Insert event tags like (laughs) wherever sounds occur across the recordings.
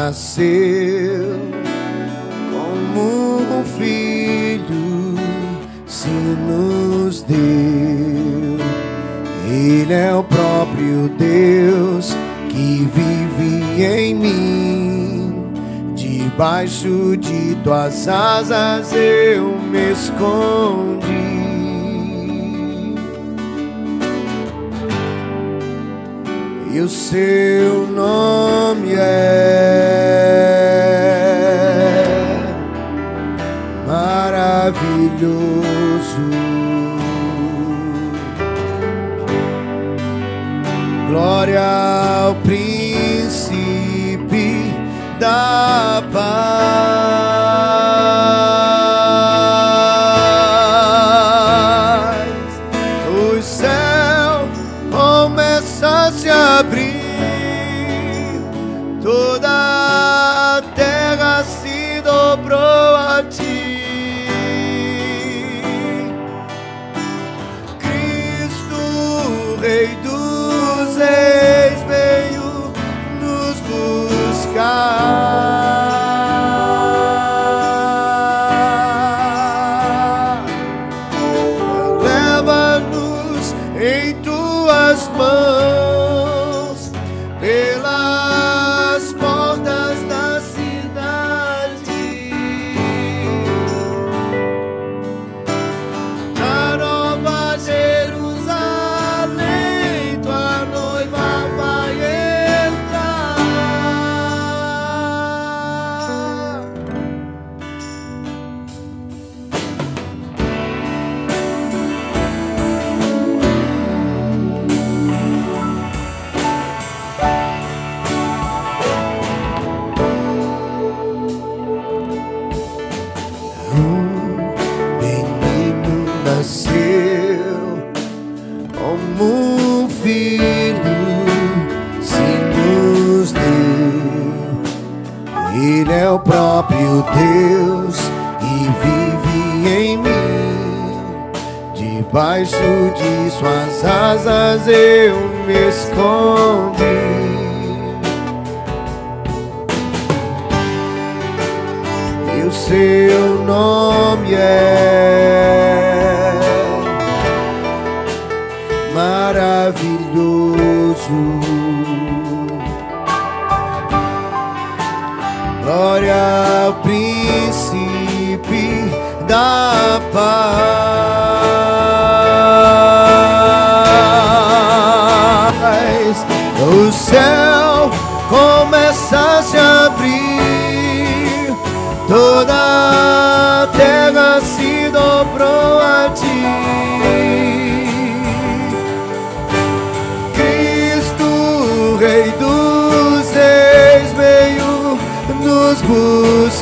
nasceu como um filho se nos deu. Ele é o próprio Deus que vive em mim. Debaixo de tuas asas eu me escondo. e o seu nome é maravilhoso. Glória ao príncipe da paz. tuas asas eu me escondo.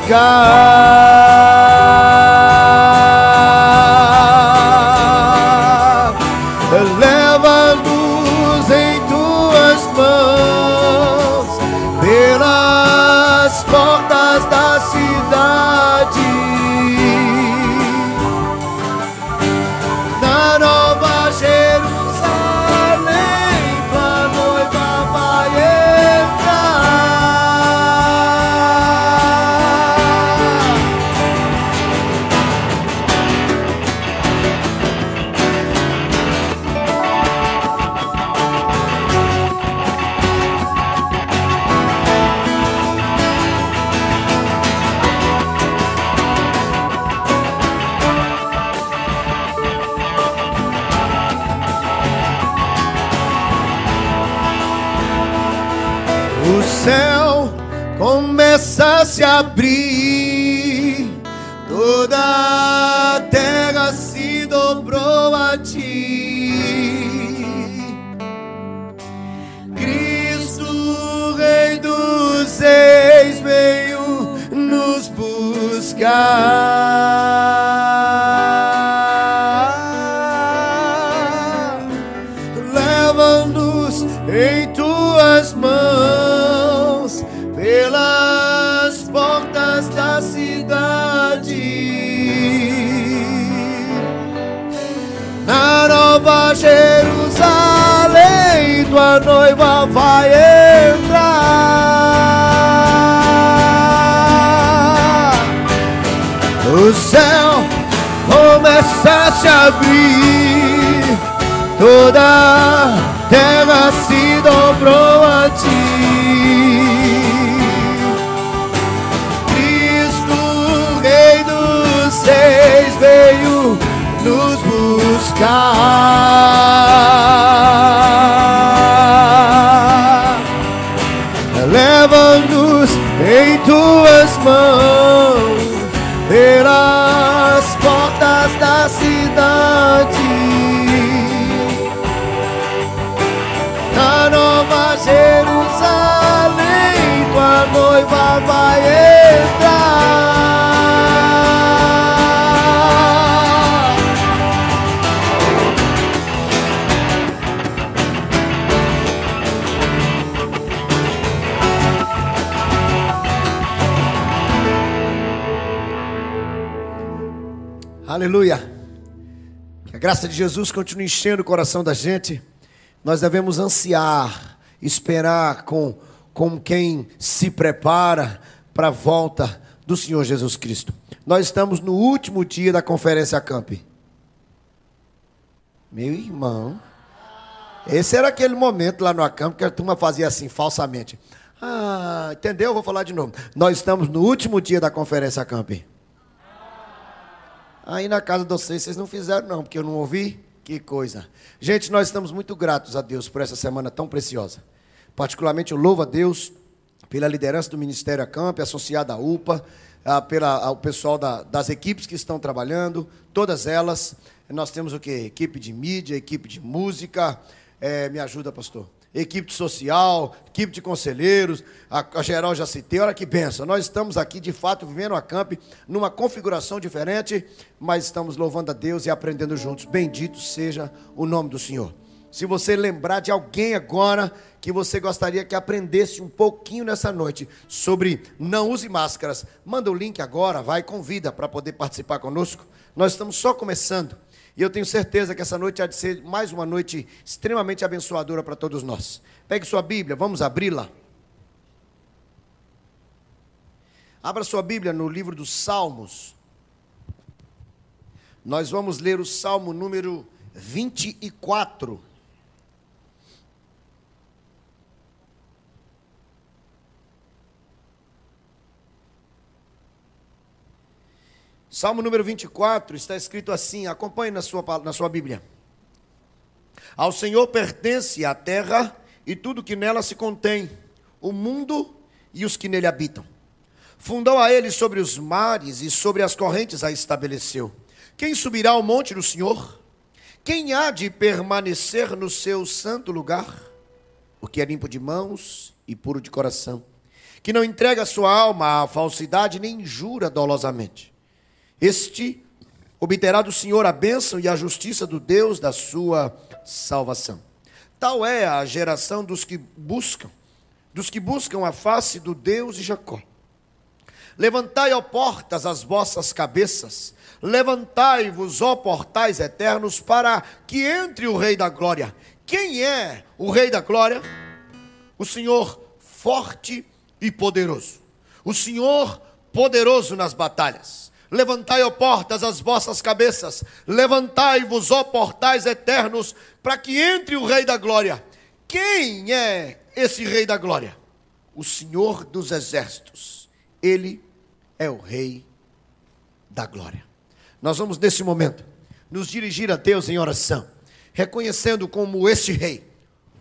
God. Jesus continue enchendo o coração da gente. Nós devemos ansiar, esperar com, com quem se prepara para a volta do Senhor Jesus Cristo. Nós estamos no último dia da conferência Camp. Meu irmão, esse era aquele momento lá no Acamp que a turma fazia assim, falsamente. Ah, entendeu? Vou falar de novo. Nós estamos no último dia da conferência Camp. Aí na casa de vocês, vocês não fizeram não, porque eu não ouvi. Que coisa. Gente, nós estamos muito gratos a Deus por essa semana tão preciosa. Particularmente eu louvo a Deus pela liderança do Ministério Acamp, associada à UPA, pela, ao pessoal da, das equipes que estão trabalhando, todas elas. Nós temos o quê? Equipe de mídia, equipe de música. É, me ajuda, pastor equipe social, equipe de conselheiros, a, a geral já citei, olha que benção. Nós estamos aqui, de fato, vivendo a camp numa configuração diferente, mas estamos louvando a Deus e aprendendo juntos. Bendito seja o nome do Senhor. Se você lembrar de alguém agora que você gostaria que aprendesse um pouquinho nessa noite sobre não use máscaras, manda o link agora, vai, convida para poder participar conosco. Nós estamos só começando. E eu tenho certeza que essa noite há de ser mais uma noite extremamente abençoadora para todos nós. Pegue sua Bíblia, vamos abri-la. Abra sua Bíblia no livro dos Salmos. Nós vamos ler o Salmo número 24. Salmo número 24 está escrito assim, acompanhe na sua, na sua Bíblia. Ao Senhor pertence a terra e tudo que nela se contém, o mundo e os que nele habitam. Fundou a ele sobre os mares e sobre as correntes a estabeleceu. Quem subirá ao monte do Senhor? Quem há de permanecer no seu santo lugar? O que é limpo de mãos e puro de coração, que não entrega sua alma à falsidade nem jura dolosamente este obterá do Senhor a bênção e a justiça do Deus da sua salvação. Tal é a geração dos que buscam, dos que buscam a face do Deus de Jacó. Levantai, ó portas, as vossas cabeças, levantai-vos, ó portais eternos, para que entre o Rei da Glória. Quem é o Rei da Glória? O Senhor forte e poderoso. O Senhor poderoso nas batalhas. Levantai, ó portas, as vossas cabeças, levantai-vos, ó portais eternos, para que entre o Rei da Glória. Quem é esse Rei da Glória? O Senhor dos Exércitos. Ele é o Rei da Glória. Nós vamos, nesse momento, nos dirigir a Deus em oração, reconhecendo como este Rei,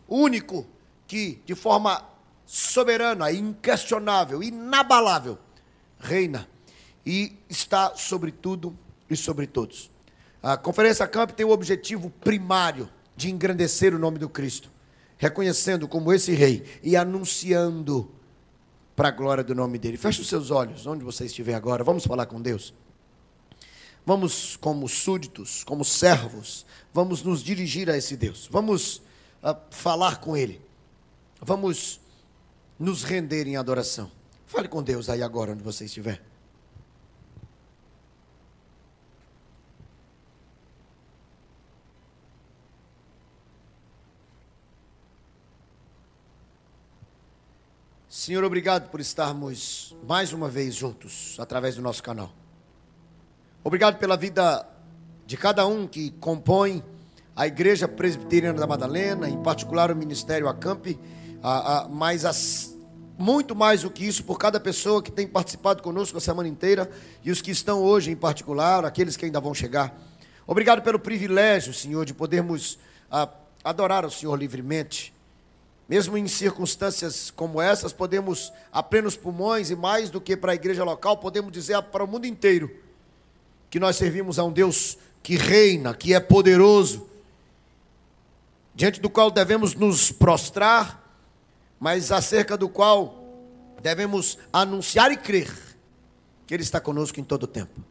único que, de forma soberana, inquestionável, inabalável, reina e está sobre tudo e sobre todos. A Conferência Camp tem o objetivo primário de engrandecer o nome do Cristo, reconhecendo como esse rei e anunciando para a glória do nome dele. Feche os seus olhos, onde você estiver agora, vamos falar com Deus. Vamos, como súditos, como servos, vamos nos dirigir a esse Deus, vamos uh, falar com Ele, vamos nos render em adoração. Fale com Deus aí agora, onde você estiver. Senhor, obrigado por estarmos mais uma vez juntos através do nosso canal. Obrigado pela vida de cada um que compõe a Igreja Presbiteriana da Madalena, em particular o Ministério Acamp, a, mas as, muito mais do que isso por cada pessoa que tem participado conosco a semana inteira e os que estão hoje em particular, aqueles que ainda vão chegar. Obrigado pelo privilégio, Senhor, de podermos a, adorar o Senhor livremente. Mesmo em circunstâncias como essas, podemos, a plenos pulmões e mais do que para a igreja local, podemos dizer para o mundo inteiro que nós servimos a um Deus que reina, que é poderoso, diante do qual devemos nos prostrar, mas acerca do qual devemos anunciar e crer que Ele está conosco em todo o tempo.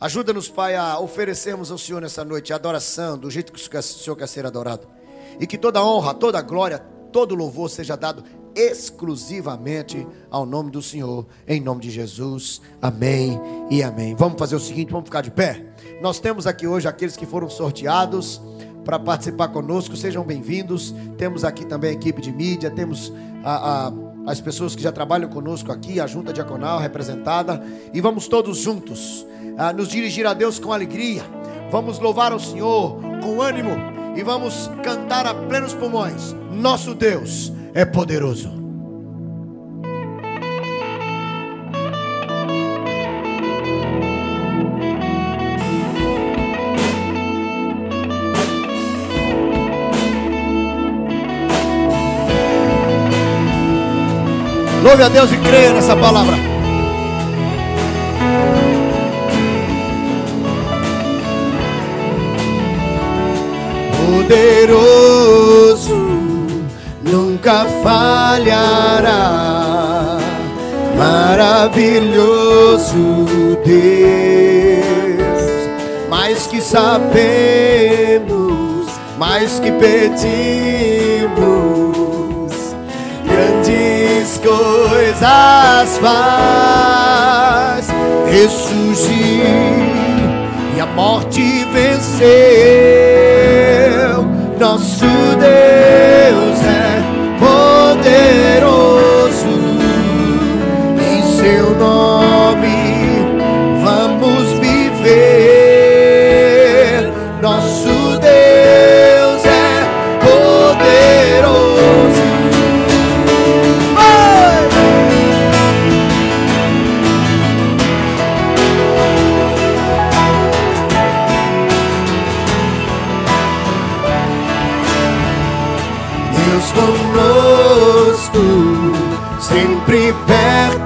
Ajuda-nos, Pai, a oferecermos ao Senhor nessa noite a adoração, do jeito que o Senhor quer ser adorado. E que toda honra, toda glória, todo louvor seja dado exclusivamente ao nome do Senhor, em nome de Jesus. Amém e amém. Vamos fazer o seguinte, vamos ficar de pé. Nós temos aqui hoje aqueles que foram sorteados para participar conosco, sejam bem-vindos. Temos aqui também a equipe de mídia, temos a, a, as pessoas que já trabalham conosco aqui, a junta diaconal representada, e vamos todos juntos a, nos dirigir a Deus com alegria. Vamos louvar o Senhor com ânimo e vamos cantar a plenos pulmões. Nosso Deus é poderoso. Louve a Deus e creia nessa palavra. Poderoso nunca falhará. Maravilhoso Deus, mais que sabemos, mais que pedimos, grandes coisas faz ressurgir e a morte venceu. Nosso Deus é poderoso, em seu nome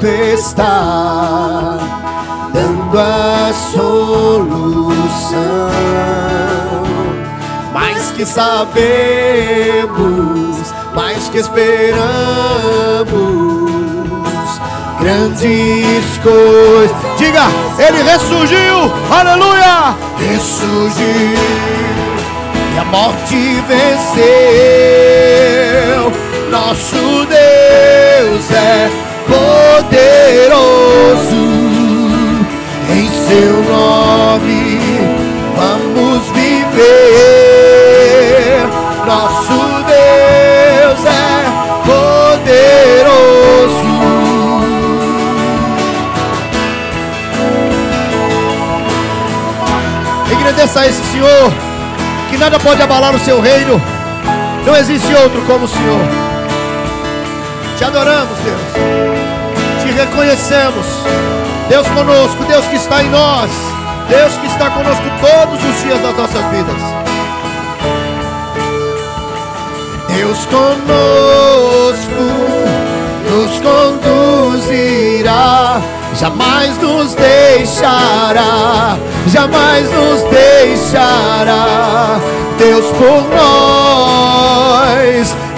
está, dando a solução. Mais que sabemos, mais que esperamos, grandes coisas. Diga, ele ressurgiu, aleluia! Ressurgiu e a morte venceu. Nosso Deus é poderoso, em seu nome vamos viver. Nosso Deus é poderoso. Agradeça a esse Senhor que nada pode abalar o seu reino. Não existe outro como o Senhor. Te adoramos, Deus. Reconhecemos. Deus conosco, Deus que está em nós. Deus que está conosco todos os dias das nossas vidas. Deus conosco nos conduzirá, jamais nos deixará, jamais nos deixará. Deus por nós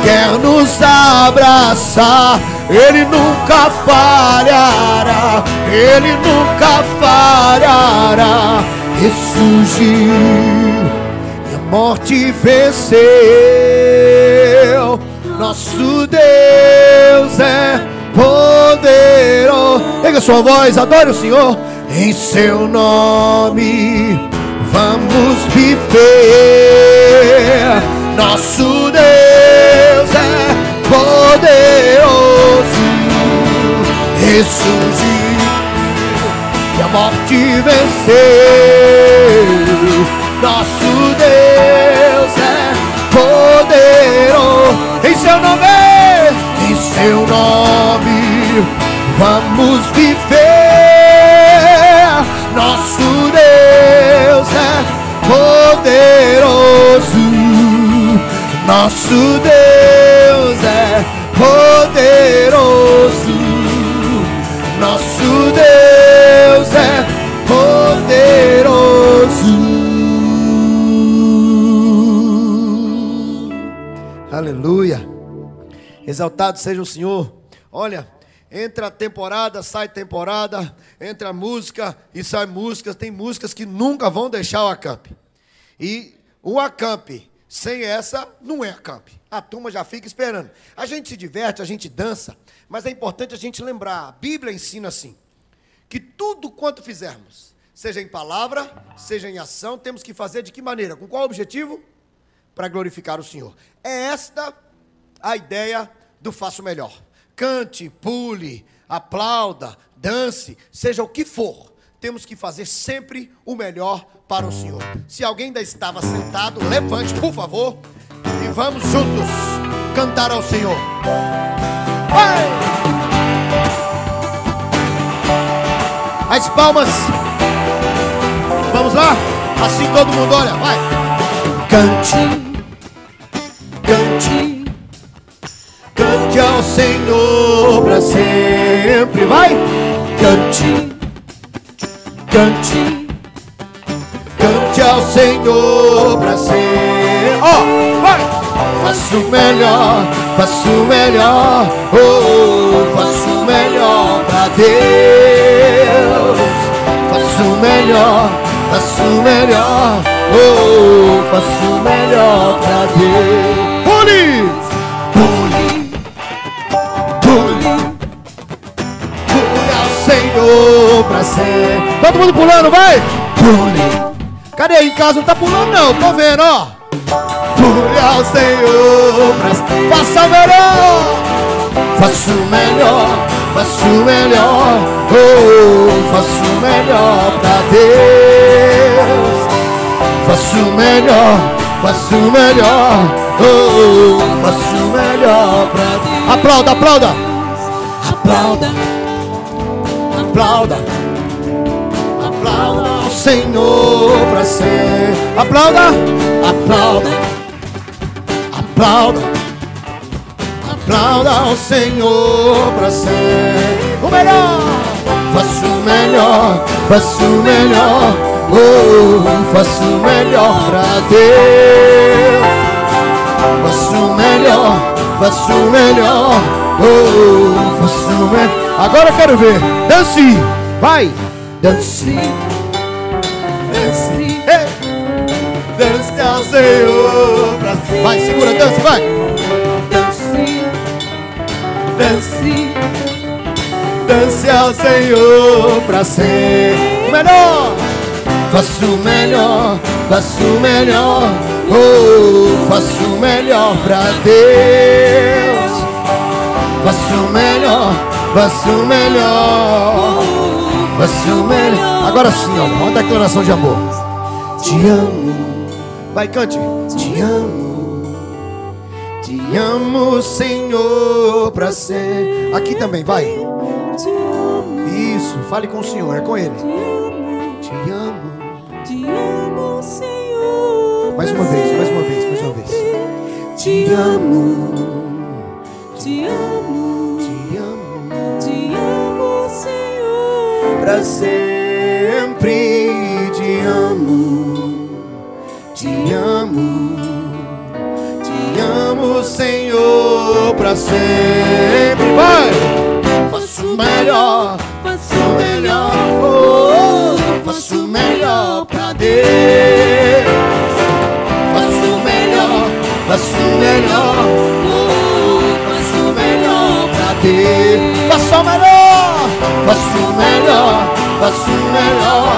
quer nos abraçar, Ele nunca falhará, Ele nunca falhará. Ressurgiu e a morte venceu. Nosso Deus é poderoso. Pega sua voz, adore o Senhor. Em seu nome vamos viver. Nosso Deus é poderoso. Ressurgiu e a morte venceu. Nosso Deus é poderoso. Em seu nome, em seu nome, vamos viver. Nosso Deus é poderoso. Nosso Deus poderoso. Nosso Deus é poderoso. Aleluia. Exaltado seja o Senhor. Olha, entra temporada, sai temporada, entra música e sai músicas. Tem músicas que nunca vão deixar o acampe. E o acampe sem essa não é acampe. A turma já fica esperando. A gente se diverte, a gente dança, mas é importante a gente lembrar, a Bíblia ensina assim, que tudo quanto fizermos, seja em palavra, seja em ação, temos que fazer de que maneira? Com qual objetivo? Para glorificar o Senhor. É esta a ideia do faço melhor. Cante, pule, aplauda, dance, seja o que for, temos que fazer sempre o melhor para o Senhor. Se alguém ainda estava sentado, levante, por favor, e vamos juntos cantar ao Senhor. Vai! As palmas. Vamos lá? Assim todo mundo olha, vai. Cante, cante, faço melhor, oh, faço melhor pra Deus. Faço melhor, faço melhor, oh, faço melhor pra Deus. Pule, pule, pule, pule ao Senhor pra ser. Todo mundo pulando, vai! Pule. Cadê aí em casa? Não tá pulando não, tô vendo, ó. Pule ao Senhor, pra... faça o melhor, faça o melhor, faça o melhor, oh, faça o melhor pra Deus, faça o melhor, faça o melhor, oh, faça o melhor pra Deus. Aplauda, aplauda, aplauda, aplauda, aplauda ao Senhor pra ser, aplauda, aplauda aplauda, aplauda ao Senhor para ser o melhor. Faço o melhor, faço o melhor, oh, faço o melhor para Deus. Faço o melhor, faço o melhor, oh, faço o melhor. Agora eu quero ver, dance, vai, dance, dance. Ao Senhor pra sempre. Vai, segura, dance, vai. Dance, dance, dance ao Senhor pra ser o melhor. Faço o melhor, faço o melhor, oh, faço o melhor pra Deus. Faço o melhor, faço o melhor, faço o melhor. Agora sim, ó, uma declaração de amor. Te amo. Vai, cante. Te amo, te amo, Senhor, pra ser. Aqui também, vai. Isso, fale com o Senhor, é com Ele. Te amo, te amo, Senhor. Mais uma vez, mais uma vez, mais uma vez. Te amo, te amo, te amo, te amo, Senhor. Pra sempre Pra sempre. Vai! Faço o melhor, Faço o melhor, oh, faço o melhor pra Deus. Faço o melhor, faço o melhor, oh, faço o melhor pra Deus. Faço o melhor, faço o melhor, faço o melhor,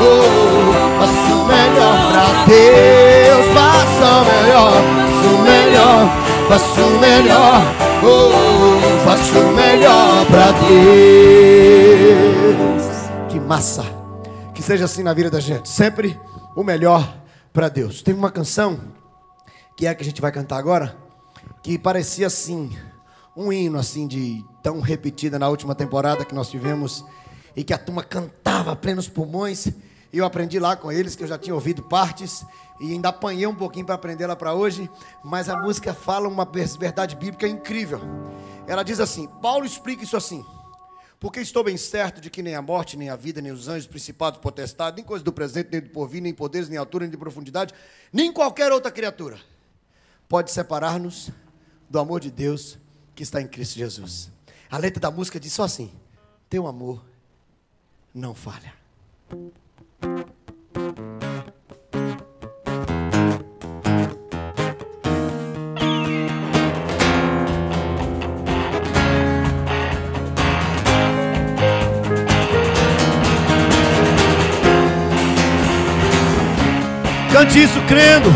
oh, faço o melhor pra Deus. Faço o melhor, faço o melhor, faço o melhor, oh, faço o melhor pra Deus. Que massa! Que seja assim na vida da gente. Sempre o melhor para Deus. Teve uma canção que é a que a gente vai cantar agora, que parecia assim, um hino assim de tão repetida na última temporada que nós tivemos e que a turma cantava a plenos pulmões. Eu aprendi lá com eles que eu já tinha ouvido partes e ainda apanhei um pouquinho para aprender lá para hoje, mas a música fala uma verdade bíblica incrível. Ela diz assim: Paulo explica isso assim. Porque estou bem certo de que nem a morte, nem a vida, nem os anjos, principados, potestades, nem coisas do presente, nem do porvir, nem poderes, nem altura, nem de profundidade, nem qualquer outra criatura pode separar-nos do amor de Deus que está em Cristo Jesus. A letra da música diz só assim: Teu amor não falha. Cante isso crendo,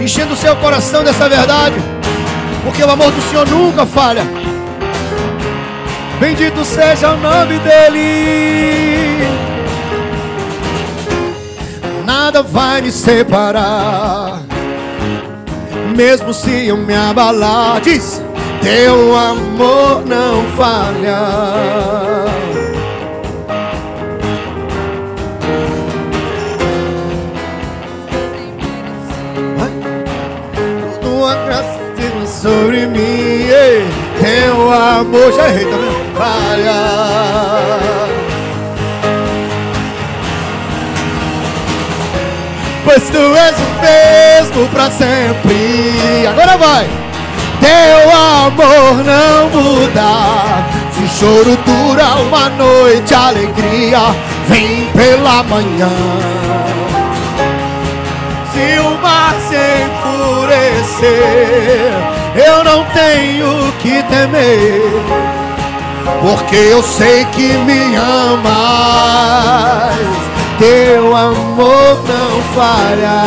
enchendo o seu coração dessa verdade, porque o amor do Senhor nunca falha. Bendito seja o nome dEle. Nada vai me separar, mesmo se eu me abalar. Diz: Teu amor não falha. tua graça sobre mim, ei, teu amor já errei, tá vendo? Falha. Pois tu és o mesmo pra sempre. Agora vai. Teu amor não muda. Se choro dura uma noite, alegria vem pela manhã. Se o mar se enfurecer, eu não tenho que temer, porque eu sei que me amas. Teu amor não falha.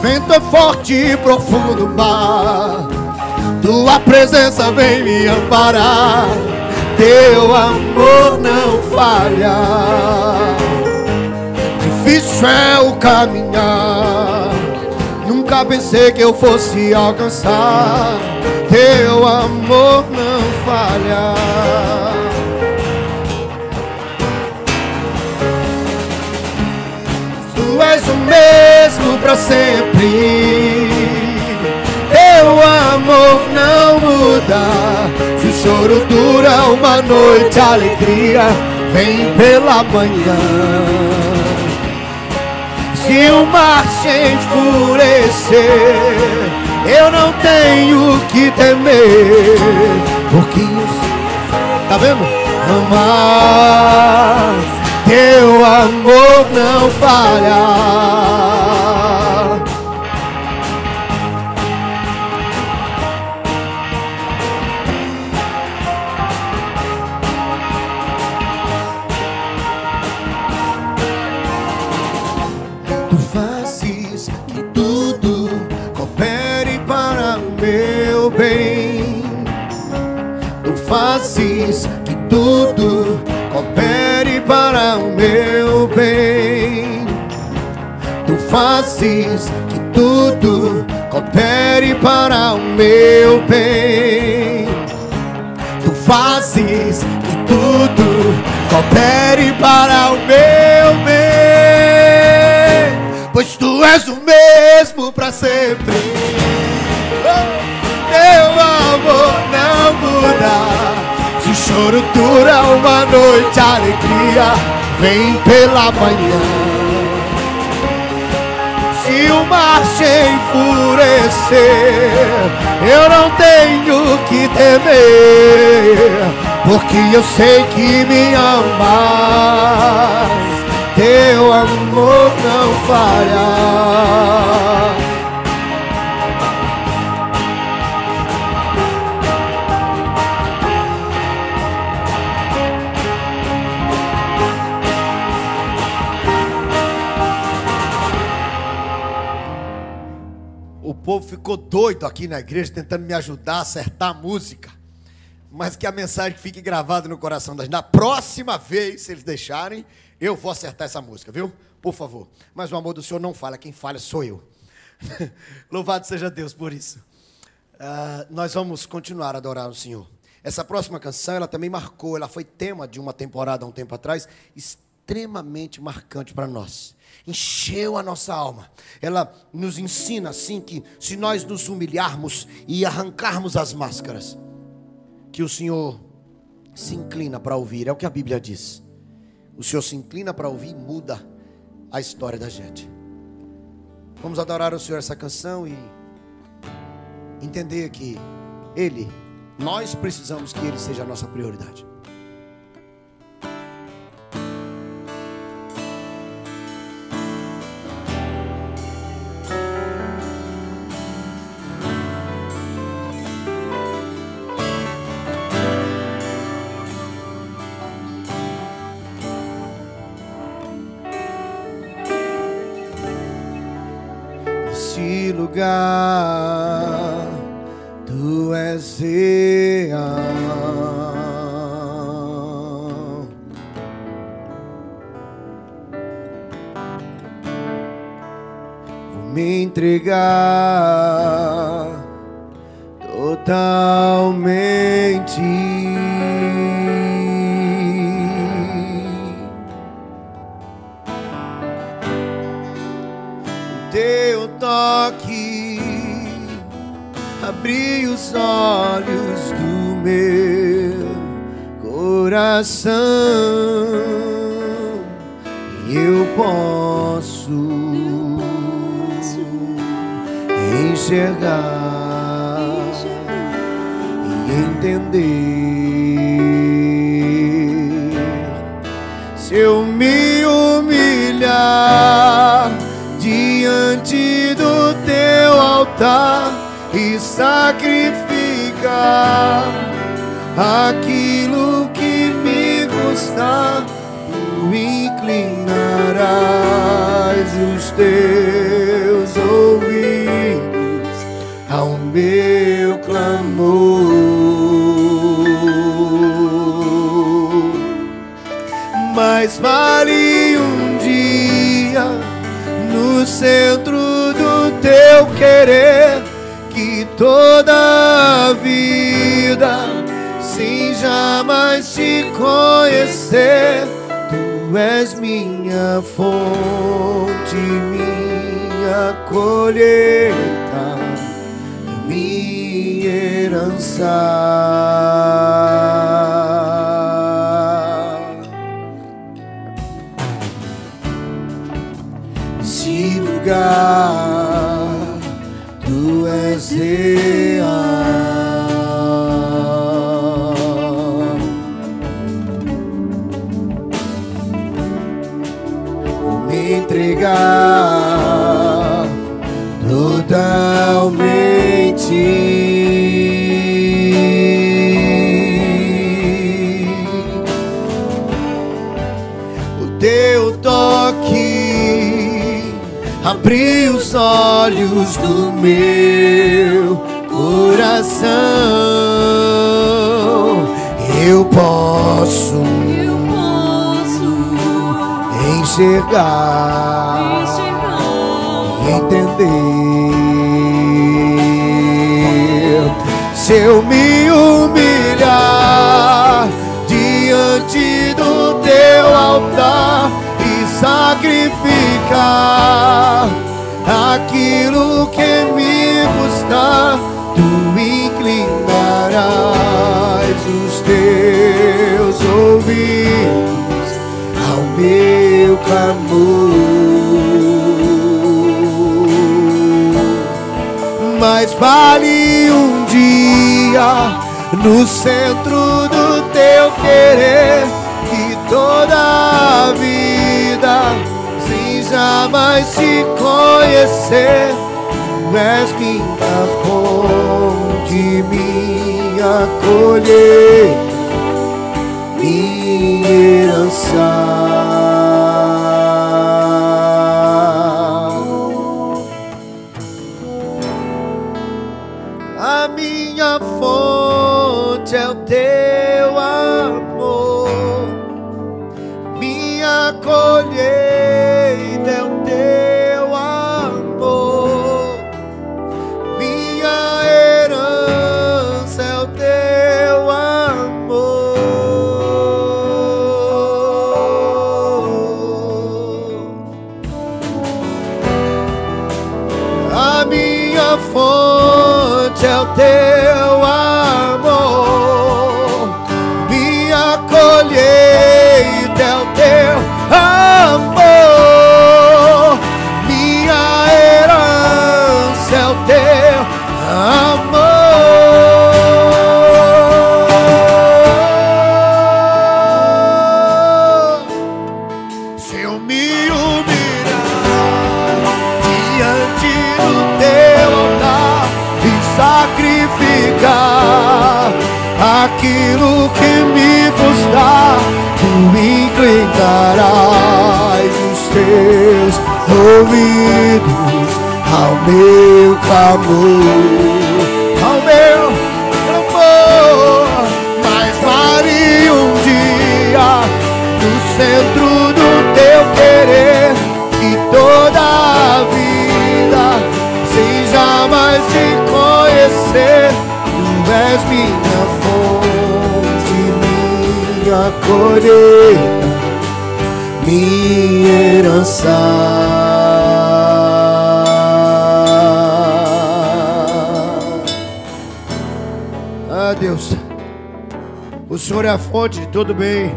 Vento é forte e profundo mar. Tua presença vem me amparar. Teu amor não falha. Difícil é o caminhar. Nunca pensei que eu fosse alcançar. Teu amor não falha. Tu és o mesmo para sempre. Teu amor não muda. Se o choro dura uma noite, a alegria vem pela manhã. Se o mar se enfurecer, eu não tenho que temer, porque eu sei, tá vendo? Amar, teu amor não falha. Uma noite, alegria vem pela manhã. Se o mar se enfurecer, eu não tenho que temer, porque eu sei que me amas. Teu amor não falha. Povo ficou doido aqui na igreja, tentando me ajudar a acertar a música. Mas que a mensagem fique gravada no coração das. Na próxima vez, se eles deixarem, eu vou acertar essa música, viu? Por favor. Mas o amor do Senhor não fala, quem falha sou eu. (laughs) Louvado seja Deus por isso. Ah, nós vamos continuar a adorar o Senhor. Essa próxima canção, ela também marcou, ela foi tema de uma temporada há um tempo atrás, extremamente marcante para nós. Encheu a nossa alma. Ela nos ensina assim que se nós nos humilharmos e arrancarmos as máscaras, que o Senhor se inclina para ouvir, é o que a Bíblia diz. O Senhor se inclina para ouvir e muda a história da gente. Vamos adorar o Senhor essa canção e entender que Ele, nós precisamos que Ele seja a nossa prioridade. Coração e eu posso enxergar e entender. Se eu me humilhar diante do teu altar e sacrificar aquilo tu inclinarás os teus ouvidos ao meu clamor. Mas vale um dia no centro do teu querer que toda a vida sem jamais te conhecer tu és minha fonte minha colheita minha herança Esse lugar tu és real. Entregar totalmente o teu toque abriu os olhos do meu coração. Eu posso Eu posso enxergar e entender. Se eu me humilhar diante do teu altar e sacrificar aquilo que me custa, tu inclinarás os teus ouvidos meu clamor. Mas vale um dia no centro do teu querer que toda a vida sem jamais te conhecer. És minha fonte, minha colheita minha herança. Fonte de todo bem.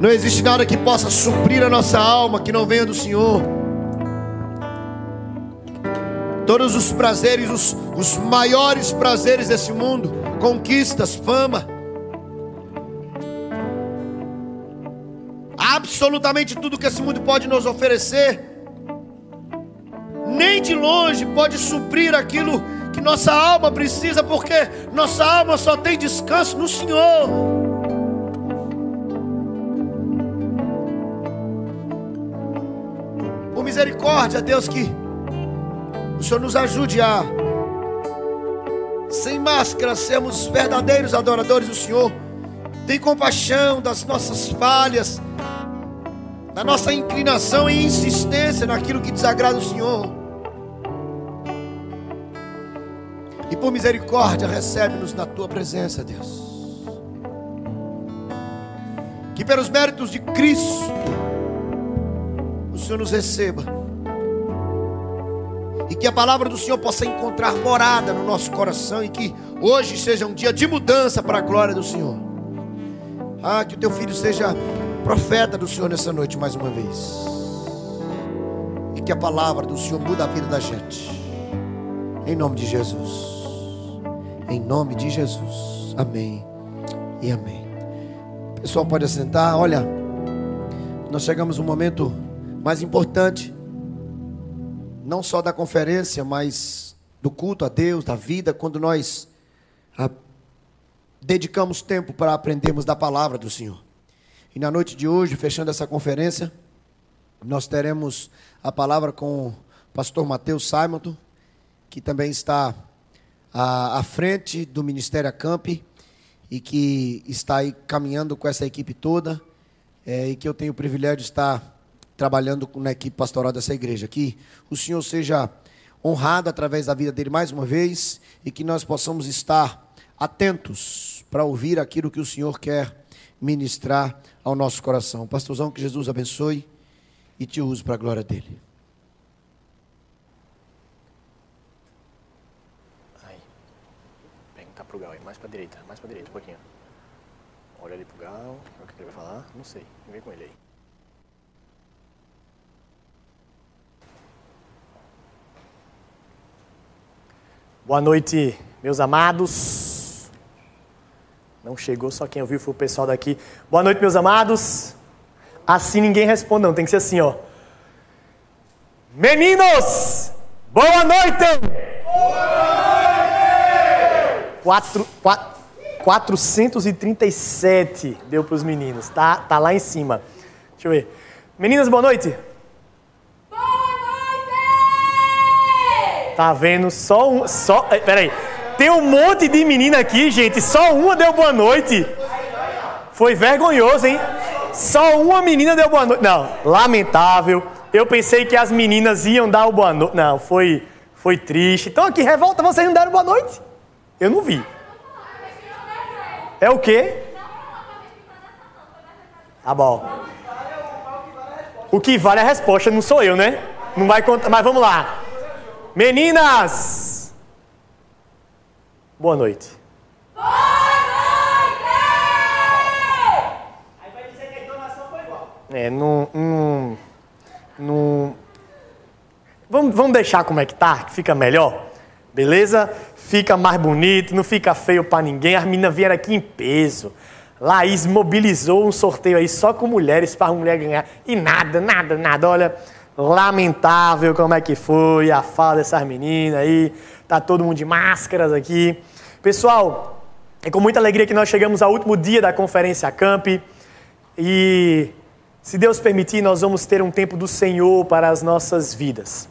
Não existe nada que possa suprir a nossa alma que não venha do Senhor. Todos os prazeres, os, os maiores prazeres desse mundo, conquistas, fama, absolutamente tudo que esse mundo pode nos oferecer, nem de longe pode suprir aquilo que nossa alma precisa, porque nossa alma só tem descanso no Senhor. Por misericórdia, Deus, que o Senhor nos ajude a, sem máscara, sermos verdadeiros adoradores do Senhor. Tem compaixão das nossas falhas, da nossa inclinação e insistência naquilo que desagrada o Senhor. Por misericórdia, recebe-nos na tua presença, Deus. Que pelos méritos de Cristo, o Senhor nos receba. E que a palavra do Senhor possa encontrar morada no nosso coração. E que hoje seja um dia de mudança para a glória do Senhor. Ah, que o teu filho seja profeta do Senhor nessa noite mais uma vez. E que a palavra do Senhor muda a vida da gente. Em nome de Jesus. Em nome de Jesus. Amém e amém. Pessoal, pode assentar. Olha, nós chegamos no momento mais importante, não só da conferência, mas do culto a Deus, da vida, quando nós ah, dedicamos tempo para aprendermos da palavra do Senhor. E na noite de hoje, fechando essa conferência, nós teremos a palavra com o pastor Mateus Simon, que também está à, à frente do Ministério Acamp e que está aí caminhando com essa equipe toda é, e que eu tenho o privilégio de estar trabalhando na equipe pastoral dessa igreja. Que o Senhor seja honrado através da vida dele mais uma vez e que nós possamos estar atentos para ouvir aquilo que o Senhor quer ministrar ao nosso coração. Pastorzão, que Jesus abençoe e te use para a glória dele. Aí. Perguntar pro Gal aí, mais pra direita, mais pra direita um pouquinho. Olha ali pro Gal, o que ele vai falar? Não sei, vem com ele aí. Boa noite, meus amados. Não chegou, só quem ouviu foi o pessoal daqui. Boa noite, meus amados. Assim ninguém responde, não. Tem que ser assim, ó. Meninos, boa noite! Quatro, qua- 437 deu para os meninos. Tá, tá lá em cima. Deixa eu ver. Meninas, boa noite. Boa noite! Tá vendo? Só um. Só, eh, peraí. Tem um monte de menina aqui, gente. Só uma deu boa noite. Foi vergonhoso, hein? Só uma menina deu boa noite. Não, lamentável. Eu pensei que as meninas iam dar o boa noite. Não, foi, foi triste. Então aqui, revolta, vocês não deram boa noite? Eu não vi. É o quê? Tá bom. O que vale é a resposta, não sou eu, né? Não vai contar, mas vamos lá. Meninas! Boa noite. É, não. não, não... Vamos, vamos deixar como é que tá, que fica melhor. Beleza? Fica mais bonito, não fica feio pra ninguém. As meninas vieram aqui em peso. Laís mobilizou um sorteio aí só com mulheres para mulher ganhar. E nada, nada, nada. Olha, lamentável como é que foi a fala dessas meninas aí. Tá todo mundo de máscaras aqui. Pessoal, é com muita alegria que nós chegamos ao último dia da conferência Camp. E se Deus permitir, nós vamos ter um tempo do Senhor para as nossas vidas.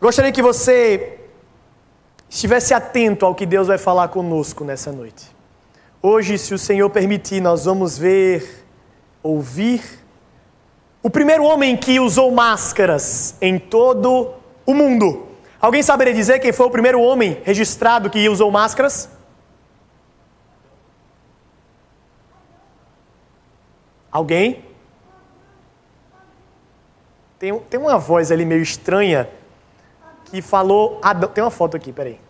Gostaria que você estivesse atento ao que Deus vai falar conosco nessa noite. Hoje, se o Senhor permitir, nós vamos ver, ouvir, o primeiro homem que usou máscaras em todo o mundo. Alguém saberia dizer quem foi o primeiro homem registrado que usou máscaras? Alguém? Tem, tem uma voz ali meio estranha que falou. Adão. Tem uma foto aqui, peraí.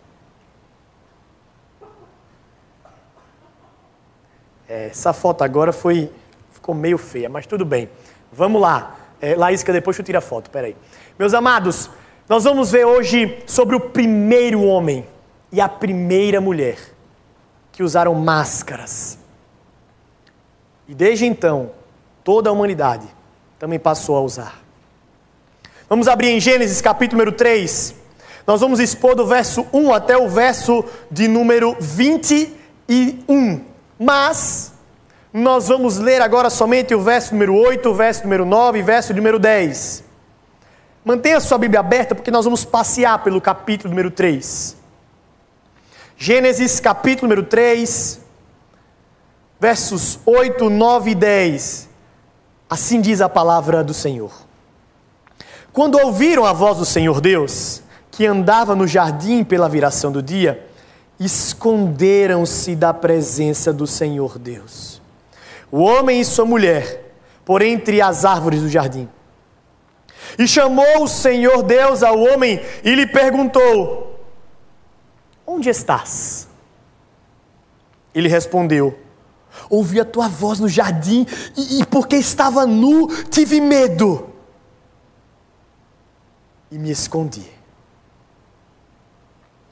É, essa foto agora foi ficou meio feia, mas tudo bem. Vamos lá. É, Laísca, depois eu tiro a foto, peraí. Meus amados, nós vamos ver hoje sobre o primeiro homem e a primeira mulher que usaram máscaras. E desde então, toda a humanidade também passou a usar. Vamos abrir em Gênesis capítulo número 3. Nós vamos expor do verso 1 até o verso de número 21. Mas nós vamos ler agora somente o verso número 8, o verso número 9 e verso número 10. Mantenha sua Bíblia aberta porque nós vamos passear pelo capítulo número 3. Gênesis capítulo número 3, versos 8, 9 e 10. Assim diz a palavra do Senhor. Quando ouviram a voz do Senhor Deus, que andava no jardim pela viração do dia, esconderam-se da presença do Senhor Deus. O homem e sua mulher, por entre as árvores do jardim. E chamou o Senhor Deus ao homem e lhe perguntou: Onde estás? Ele respondeu: Ouvi a tua voz no jardim e, e porque estava nu, tive medo e me escondi.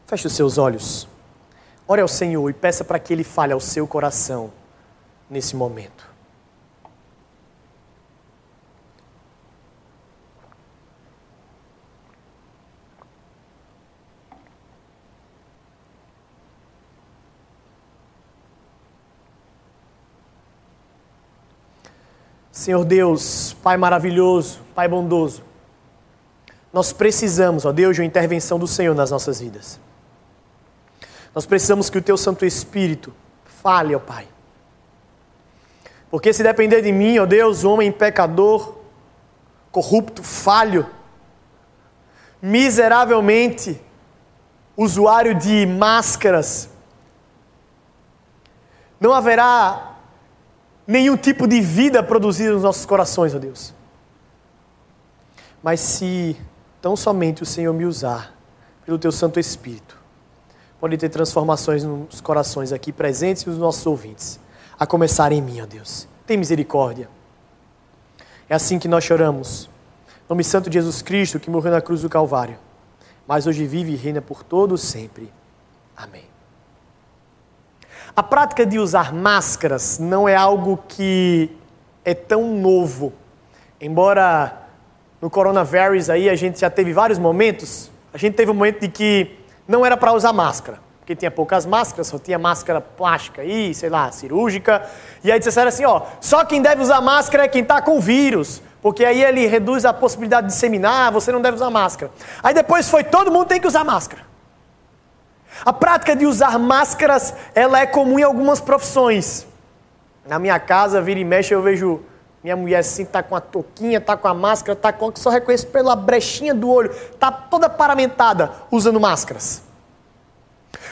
Feche os seus olhos. Ore ao Senhor e peça para que Ele fale ao seu coração nesse momento. Senhor Deus, Pai maravilhoso, Pai bondoso, nós precisamos, ó Deus, de uma intervenção do Senhor nas nossas vidas. Nós precisamos que o Teu Santo Espírito fale, ó Pai. Porque se depender de mim, ó Deus, homem pecador, corrupto, falho, miseravelmente, usuário de máscaras, não haverá nenhum tipo de vida produzida nos nossos corações, ó Deus. Mas se tão somente o Senhor me usar pelo Teu Santo Espírito, pode ter transformações nos corações aqui presentes e nos nossos ouvintes, a começar em mim, ó Deus. Tem misericórdia. É assim que nós choramos. Nome santo de Jesus Cristo, que morreu na cruz do Calvário, mas hoje vive e reina por todos sempre. Amém. A prática de usar máscaras não é algo que é tão novo. Embora no coronavírus aí a gente já teve vários momentos, a gente teve um momento de que não era para usar máscara. porque tinha poucas máscaras, só tinha máscara plástica aí, sei lá, cirúrgica. E aí disseram assim, ó, só quem deve usar máscara é quem está com vírus, porque aí ele reduz a possibilidade de disseminar, você não deve usar máscara. Aí depois foi todo mundo tem que usar máscara. A prática de usar máscaras, ela é comum em algumas profissões. Na minha casa, vira e mexe, eu vejo minha mulher assim, tá com a touquinha, tá com a máscara, tá com que só reconheço pela brechinha do olho, tá toda paramentada usando máscaras.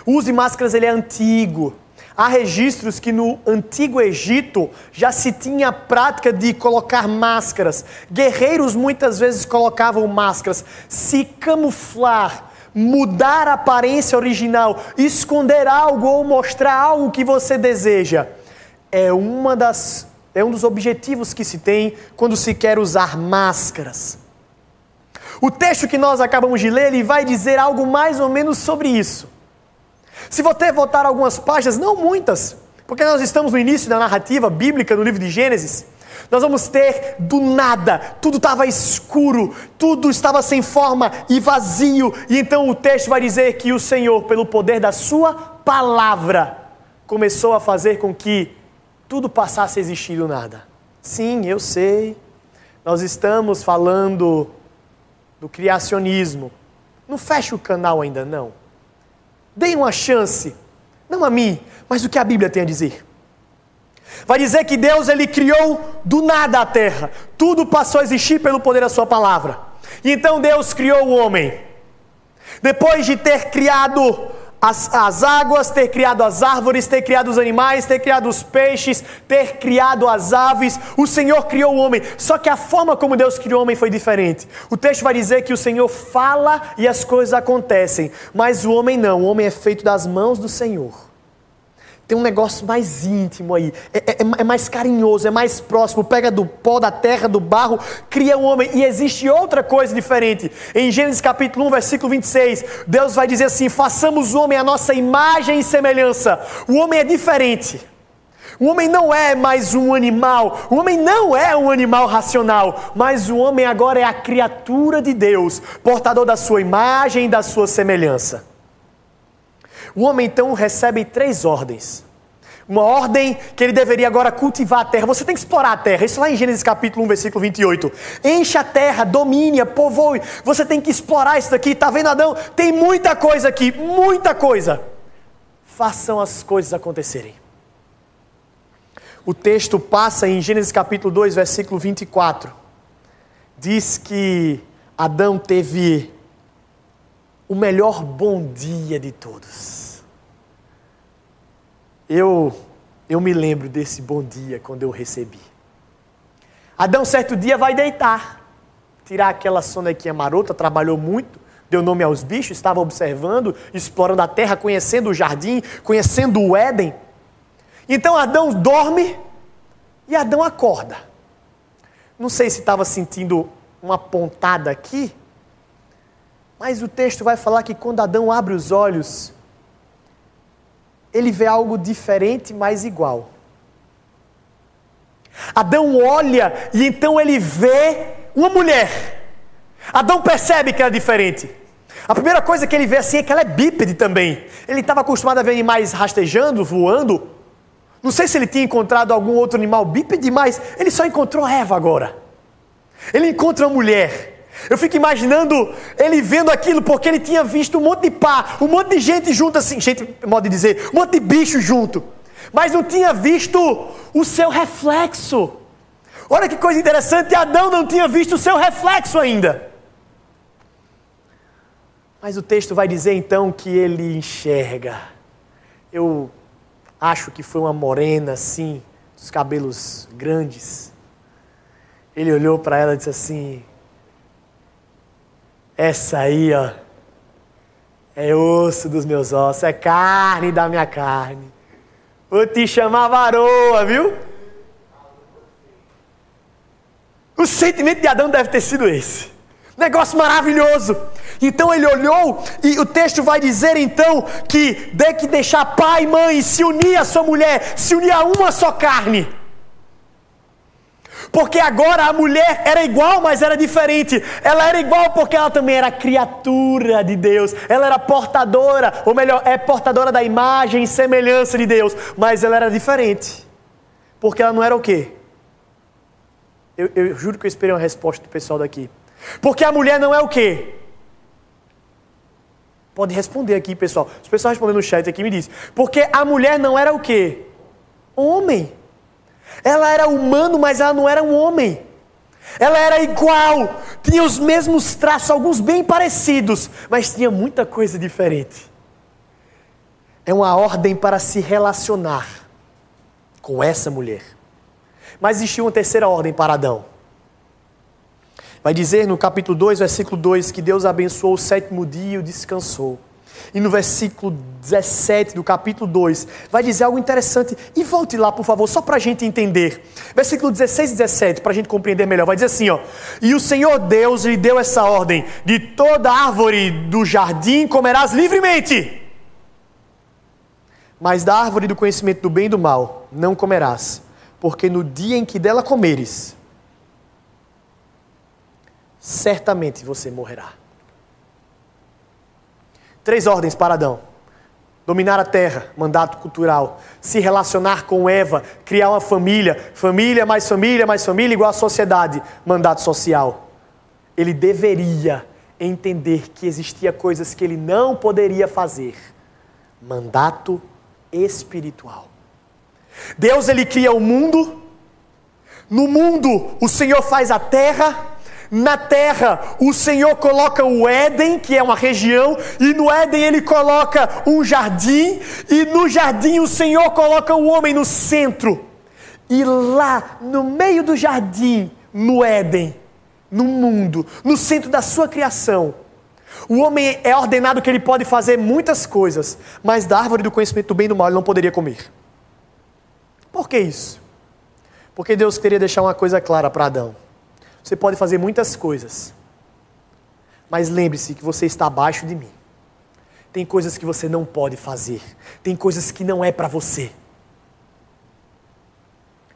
O uso de máscaras ele é antigo. Há registros que no antigo Egito já se tinha a prática de colocar máscaras. Guerreiros muitas vezes colocavam máscaras. Se camuflar, mudar a aparência original, esconder algo ou mostrar algo que você deseja, é uma das é um dos objetivos que se tem quando se quer usar máscaras. O texto que nós acabamos de ler, ele vai dizer algo mais ou menos sobre isso. Se você voltar algumas páginas, não muitas, porque nós estamos no início da narrativa bíblica no livro de Gênesis, nós vamos ter do nada, tudo estava escuro, tudo estava sem forma e vazio, e então o texto vai dizer que o Senhor, pelo poder da Sua palavra, começou a fazer com que tudo passasse a existir do nada. Sim, eu sei. Nós estamos falando do criacionismo. Não feche o canal ainda não. Deem uma chance, não a mim, mas o que a Bíblia tem a dizer. Vai dizer que Deus ele criou do nada a terra. Tudo passou a existir pelo poder da sua palavra. E então Deus criou o homem. Depois de ter criado as, as águas, ter criado as árvores, ter criado os animais, ter criado os peixes, ter criado as aves. O Senhor criou o homem. Só que a forma como Deus criou o homem foi diferente. O texto vai dizer que o Senhor fala e as coisas acontecem. Mas o homem não. O homem é feito das mãos do Senhor tem um negócio mais íntimo aí, é, é, é, mais carinhoso, é mais próximo, pega do pó, da terra, do barro, cria um homem. E existe outra coisa diferente. Em Gênesis capítulo 1, versículo 26, Deus vai dizer assim: façamos o homem a nossa imagem e semelhança. O homem é diferente. O homem não é mais um animal, o homem não é um animal racional, mas o homem agora é a criatura de Deus, portador da sua imagem e da sua semelhança. O homem então recebe três ordens. Uma ordem que ele deveria agora cultivar a terra. Você tem que explorar a terra. Isso lá em Gênesis capítulo 1, versículo 28. Enche a terra, domine, povoe. Você tem que explorar isso daqui. Está vendo, Adão? Tem muita coisa aqui, muita coisa. Façam as coisas acontecerem. O texto passa em Gênesis capítulo 2, versículo 24. Diz que Adão teve o melhor bom dia de todos. Eu, eu me lembro desse bom dia quando eu recebi. Adão, certo dia, vai deitar. Tirar aquela sonequinha marota, trabalhou muito, deu nome aos bichos, estava observando, explorando a terra, conhecendo o jardim, conhecendo o Éden. Então Adão dorme e Adão acorda. Não sei se estava sentindo uma pontada aqui, mas o texto vai falar que quando Adão abre os olhos, ele vê algo diferente, mas igual. Adão olha e então ele vê uma mulher. Adão percebe que ela é diferente. A primeira coisa que ele vê assim é que ela é bípede também. Ele estava acostumado a ver animais rastejando, voando. Não sei se ele tinha encontrado algum outro animal bípede, mas ele só encontrou Eva agora. Ele encontra uma mulher. Eu fico imaginando ele vendo aquilo, porque ele tinha visto um monte de pá, um monte de gente junto assim, gente, modo de dizer, um monte de bicho junto, mas não tinha visto o seu reflexo. Olha que coisa interessante, Adão não tinha visto o seu reflexo ainda. Mas o texto vai dizer então que ele enxerga. Eu acho que foi uma morena assim, os cabelos grandes. Ele olhou para ela e disse assim: essa aí, ó, é osso dos meus ossos, é carne da minha carne. Vou te chamar varoa, viu? O sentimento de Adão deve ter sido esse. Negócio maravilhoso. Então ele olhou e o texto vai dizer então que tem que deixar pai e mãe se unir à sua mulher, se unir a uma só carne. Porque agora a mulher era igual, mas era diferente. Ela era igual porque ela também era criatura de Deus. Ela era portadora, ou melhor, é portadora da imagem e semelhança de Deus. Mas ela era diferente. Porque ela não era o quê? Eu, eu juro que eu esperei uma resposta do pessoal daqui. Porque a mulher não é o quê? Pode responder aqui, pessoal. Se o pessoal responder no chat aqui, me diz. Porque a mulher não era o quê? Homem. Ela era humano, mas ela não era um homem. Ela era igual, tinha os mesmos traços, alguns bem parecidos, mas tinha muita coisa diferente. É uma ordem para se relacionar com essa mulher. Mas existia uma terceira ordem para Adão. Vai dizer no capítulo 2, versículo 2, que Deus abençoou o sétimo dia e o descansou. E no versículo 17 do capítulo 2, vai dizer algo interessante. E volte lá, por favor, só para a gente entender. Versículo 16 e 17, para a gente compreender melhor. Vai dizer assim: ó. E o Senhor Deus lhe deu essa ordem: de toda árvore do jardim comerás livremente. Mas da árvore do conhecimento do bem e do mal não comerás, porque no dia em que dela comeres, certamente você morrerá. Três ordens para Adão: dominar a terra, mandato cultural, se relacionar com Eva, criar uma família, família mais família mais família igual à sociedade, mandato social. Ele deveria entender que existia coisas que ele não poderia fazer. Mandato espiritual. Deus ele cria o mundo. No mundo, o Senhor faz a terra na terra, o Senhor coloca o Éden, que é uma região, e no Éden ele coloca um jardim, e no jardim o Senhor coloca o homem no centro. E lá, no meio do jardim, no Éden, no mundo, no centro da sua criação, o homem é ordenado que ele pode fazer muitas coisas, mas da árvore do conhecimento do bem e do mal ele não poderia comer. Por que isso? Porque Deus queria deixar uma coisa clara para Adão. Você pode fazer muitas coisas, mas lembre-se que você está abaixo de mim. Tem coisas que você não pode fazer, tem coisas que não é para você.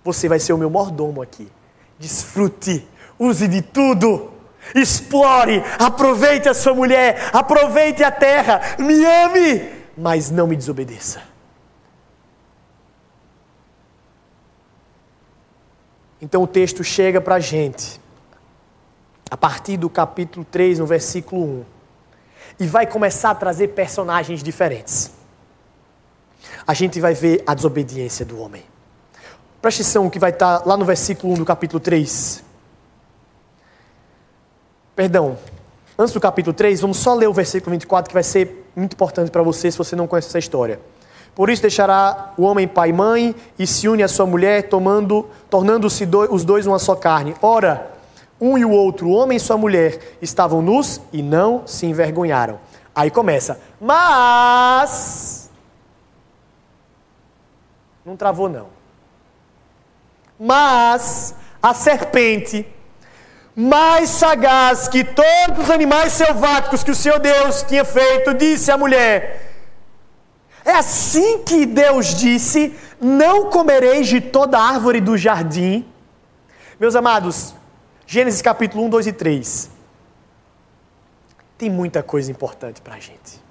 Você vai ser o meu mordomo aqui. Desfrute, use de tudo. Explore, aproveite a sua mulher, aproveite a terra, me ame, mas não me desobedeça. Então o texto chega para a gente a partir do capítulo 3, no versículo 1. E vai começar a trazer personagens diferentes. A gente vai ver a desobediência do homem. Preste atenção que vai estar lá no versículo 1 do capítulo 3. Perdão, antes do capítulo 3, vamos só ler o versículo 24 que vai ser muito importante para você se você não conhece essa história. Por isso deixará o homem pai e mãe e se une à sua mulher, tomando, tornando-se os dois uma só carne. Ora, um e o outro, o homem e sua mulher, estavam nus e não se envergonharam. Aí começa, mas. Não travou, não. Mas a serpente, mais sagaz que todos os animais selváticos que o Senhor Deus tinha feito, disse à mulher: É assim que Deus disse: Não comereis de toda árvore do jardim. Meus amados, Gênesis capítulo 1, 2 e 3. Tem muita coisa importante para a gente.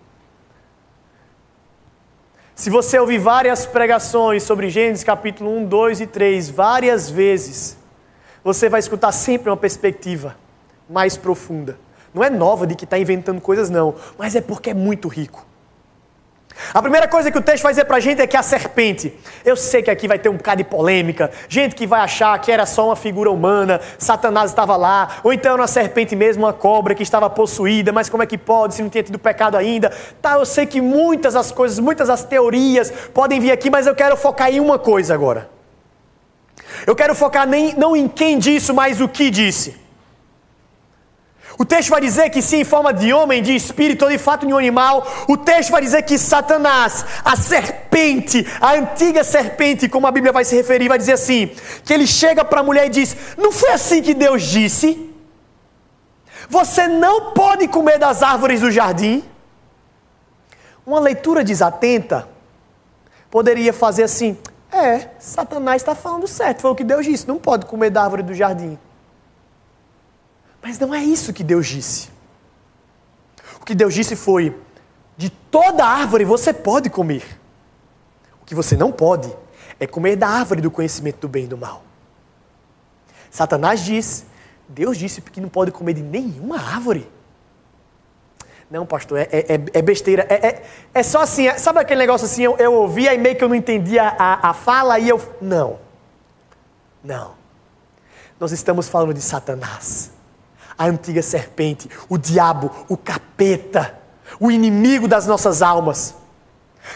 Se você ouvir várias pregações sobre Gênesis capítulo 1, 2 e 3 várias vezes, você vai escutar sempre uma perspectiva mais profunda. Não é nova de que está inventando coisas, não, mas é porque é muito rico. A primeira coisa que o texto vai dizer para a gente é que a serpente, eu sei que aqui vai ter um bocado de polêmica, gente que vai achar que era só uma figura humana, Satanás estava lá, ou então uma serpente mesmo, uma cobra que estava possuída, mas como é que pode se não tinha tido pecado ainda? Tá, eu sei que muitas as coisas, muitas as teorias podem vir aqui, mas eu quero focar em uma coisa agora. Eu quero focar nem, não em quem disse, mas o que disse. O texto vai dizer que se em forma de homem, de espírito ou de fato de um animal, o texto vai dizer que Satanás, a serpente, a antiga serpente, como a Bíblia vai se referir, vai dizer assim: que ele chega para a mulher e diz: Não foi assim que Deus disse? Você não pode comer das árvores do jardim? Uma leitura desatenta poderia fazer assim: É, Satanás está falando certo, foi o que Deus disse, não pode comer da árvore do jardim. Mas não é isso que Deus disse. O que Deus disse foi: de toda árvore você pode comer. O que você não pode é comer da árvore do conhecimento do bem e do mal. Satanás diz, Deus disse que não pode comer de nenhuma árvore. Não, pastor, é, é, é besteira. É, é, é, só assim, é, sabe aquele negócio assim, eu, eu ouvi, aí meio que eu não entendia a, a fala e eu. Não. Não. Nós estamos falando de Satanás, a antiga serpente, o diabo, o capeta, o inimigo das nossas almas.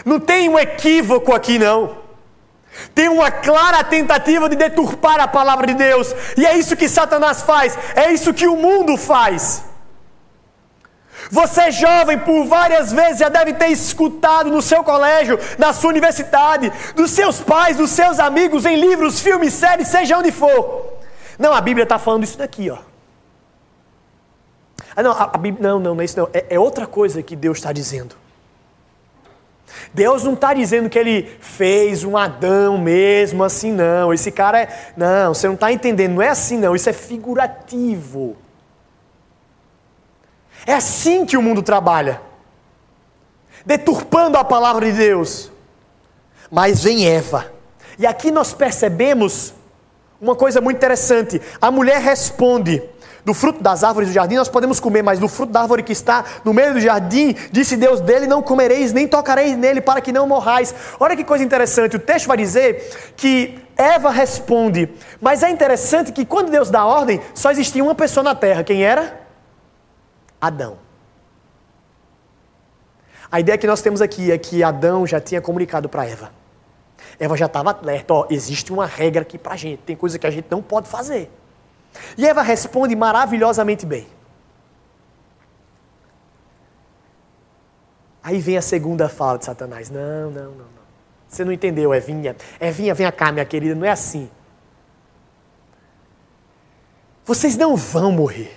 Não tem um equívoco aqui, não. Tem uma clara tentativa de deturpar a palavra de Deus. E é isso que Satanás faz, é isso que o mundo faz. Você, jovem, por várias vezes já deve ter escutado no seu colégio, na sua universidade, dos seus pais, dos seus amigos, em livros, filmes, séries, seja onde for. Não, a Bíblia está falando isso daqui, ó. Ah, não, a, a não, não, não é isso não. É, é outra coisa que Deus está dizendo. Deus não está dizendo que ele fez um Adão mesmo assim, não. Esse cara é. Não, você não está entendendo, não é assim, não. Isso é figurativo. É assim que o mundo trabalha deturpando a palavra de Deus. Mas vem Eva. E aqui nós percebemos uma coisa muito interessante. A mulher responde: do fruto das árvores do jardim nós podemos comer, mas do fruto da árvore que está no meio do jardim, disse Deus: dele não comereis, nem tocareis nele, para que não morrais. Olha que coisa interessante, o texto vai dizer que Eva responde, mas é interessante que quando Deus dá ordem, só existia uma pessoa na terra, quem era? Adão. A ideia que nós temos aqui é que Adão já tinha comunicado para Eva. Eva já estava alerta, ó, existe uma regra aqui para a gente, tem coisa que a gente não pode fazer. E Eva responde maravilhosamente bem. Aí vem a segunda fala de Satanás. Não, não, não, não. Você não entendeu, Evinha. Evinha, vem cá, minha querida, não é assim. Vocês não vão morrer.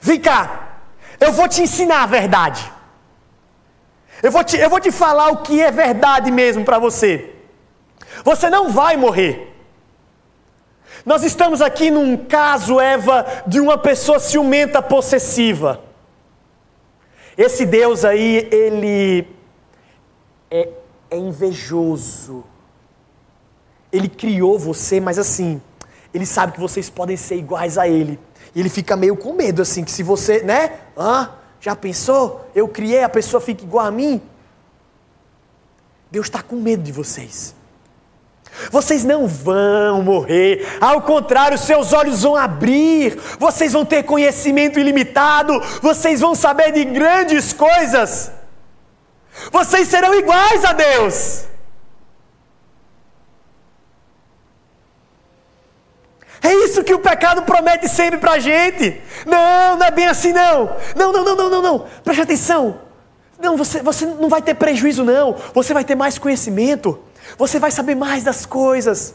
Vem cá, eu vou te ensinar a verdade. Eu vou te, eu vou te falar o que é verdade mesmo para você. Você não vai morrer. Nós estamos aqui num caso, Eva, de uma pessoa ciumenta possessiva. Esse Deus aí, ele é, é invejoso. Ele criou você, mas assim, ele sabe que vocês podem ser iguais a ele. E ele fica meio com medo, assim, que se você, né? Ah, já pensou? Eu criei, a pessoa fica igual a mim. Deus está com medo de vocês. Vocês não vão morrer, ao contrário, seus olhos vão abrir, vocês vão ter conhecimento ilimitado, vocês vão saber de grandes coisas, vocês serão iguais a Deus. É isso que o pecado promete sempre para a gente. Não, não é bem assim não. Não, não, não, não, não, não. Preste atenção. Não, você, você não vai ter prejuízo não. Você vai ter mais conhecimento. Você vai saber mais das coisas.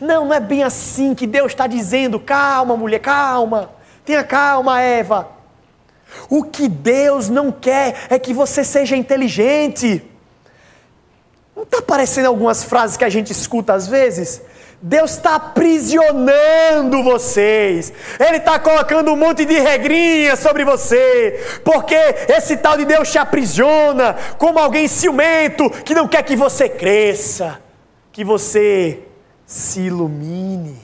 Não, não é bem assim que Deus está dizendo. Calma, mulher, calma. Tenha calma, Eva. O que Deus não quer é que você seja inteligente. Não está parecendo algumas frases que a gente escuta às vezes? Deus está aprisionando vocês. Ele está colocando um monte de regrinhas sobre você. Porque esse tal de Deus te aprisiona como alguém ciumento que não quer que você cresça, que você se ilumine.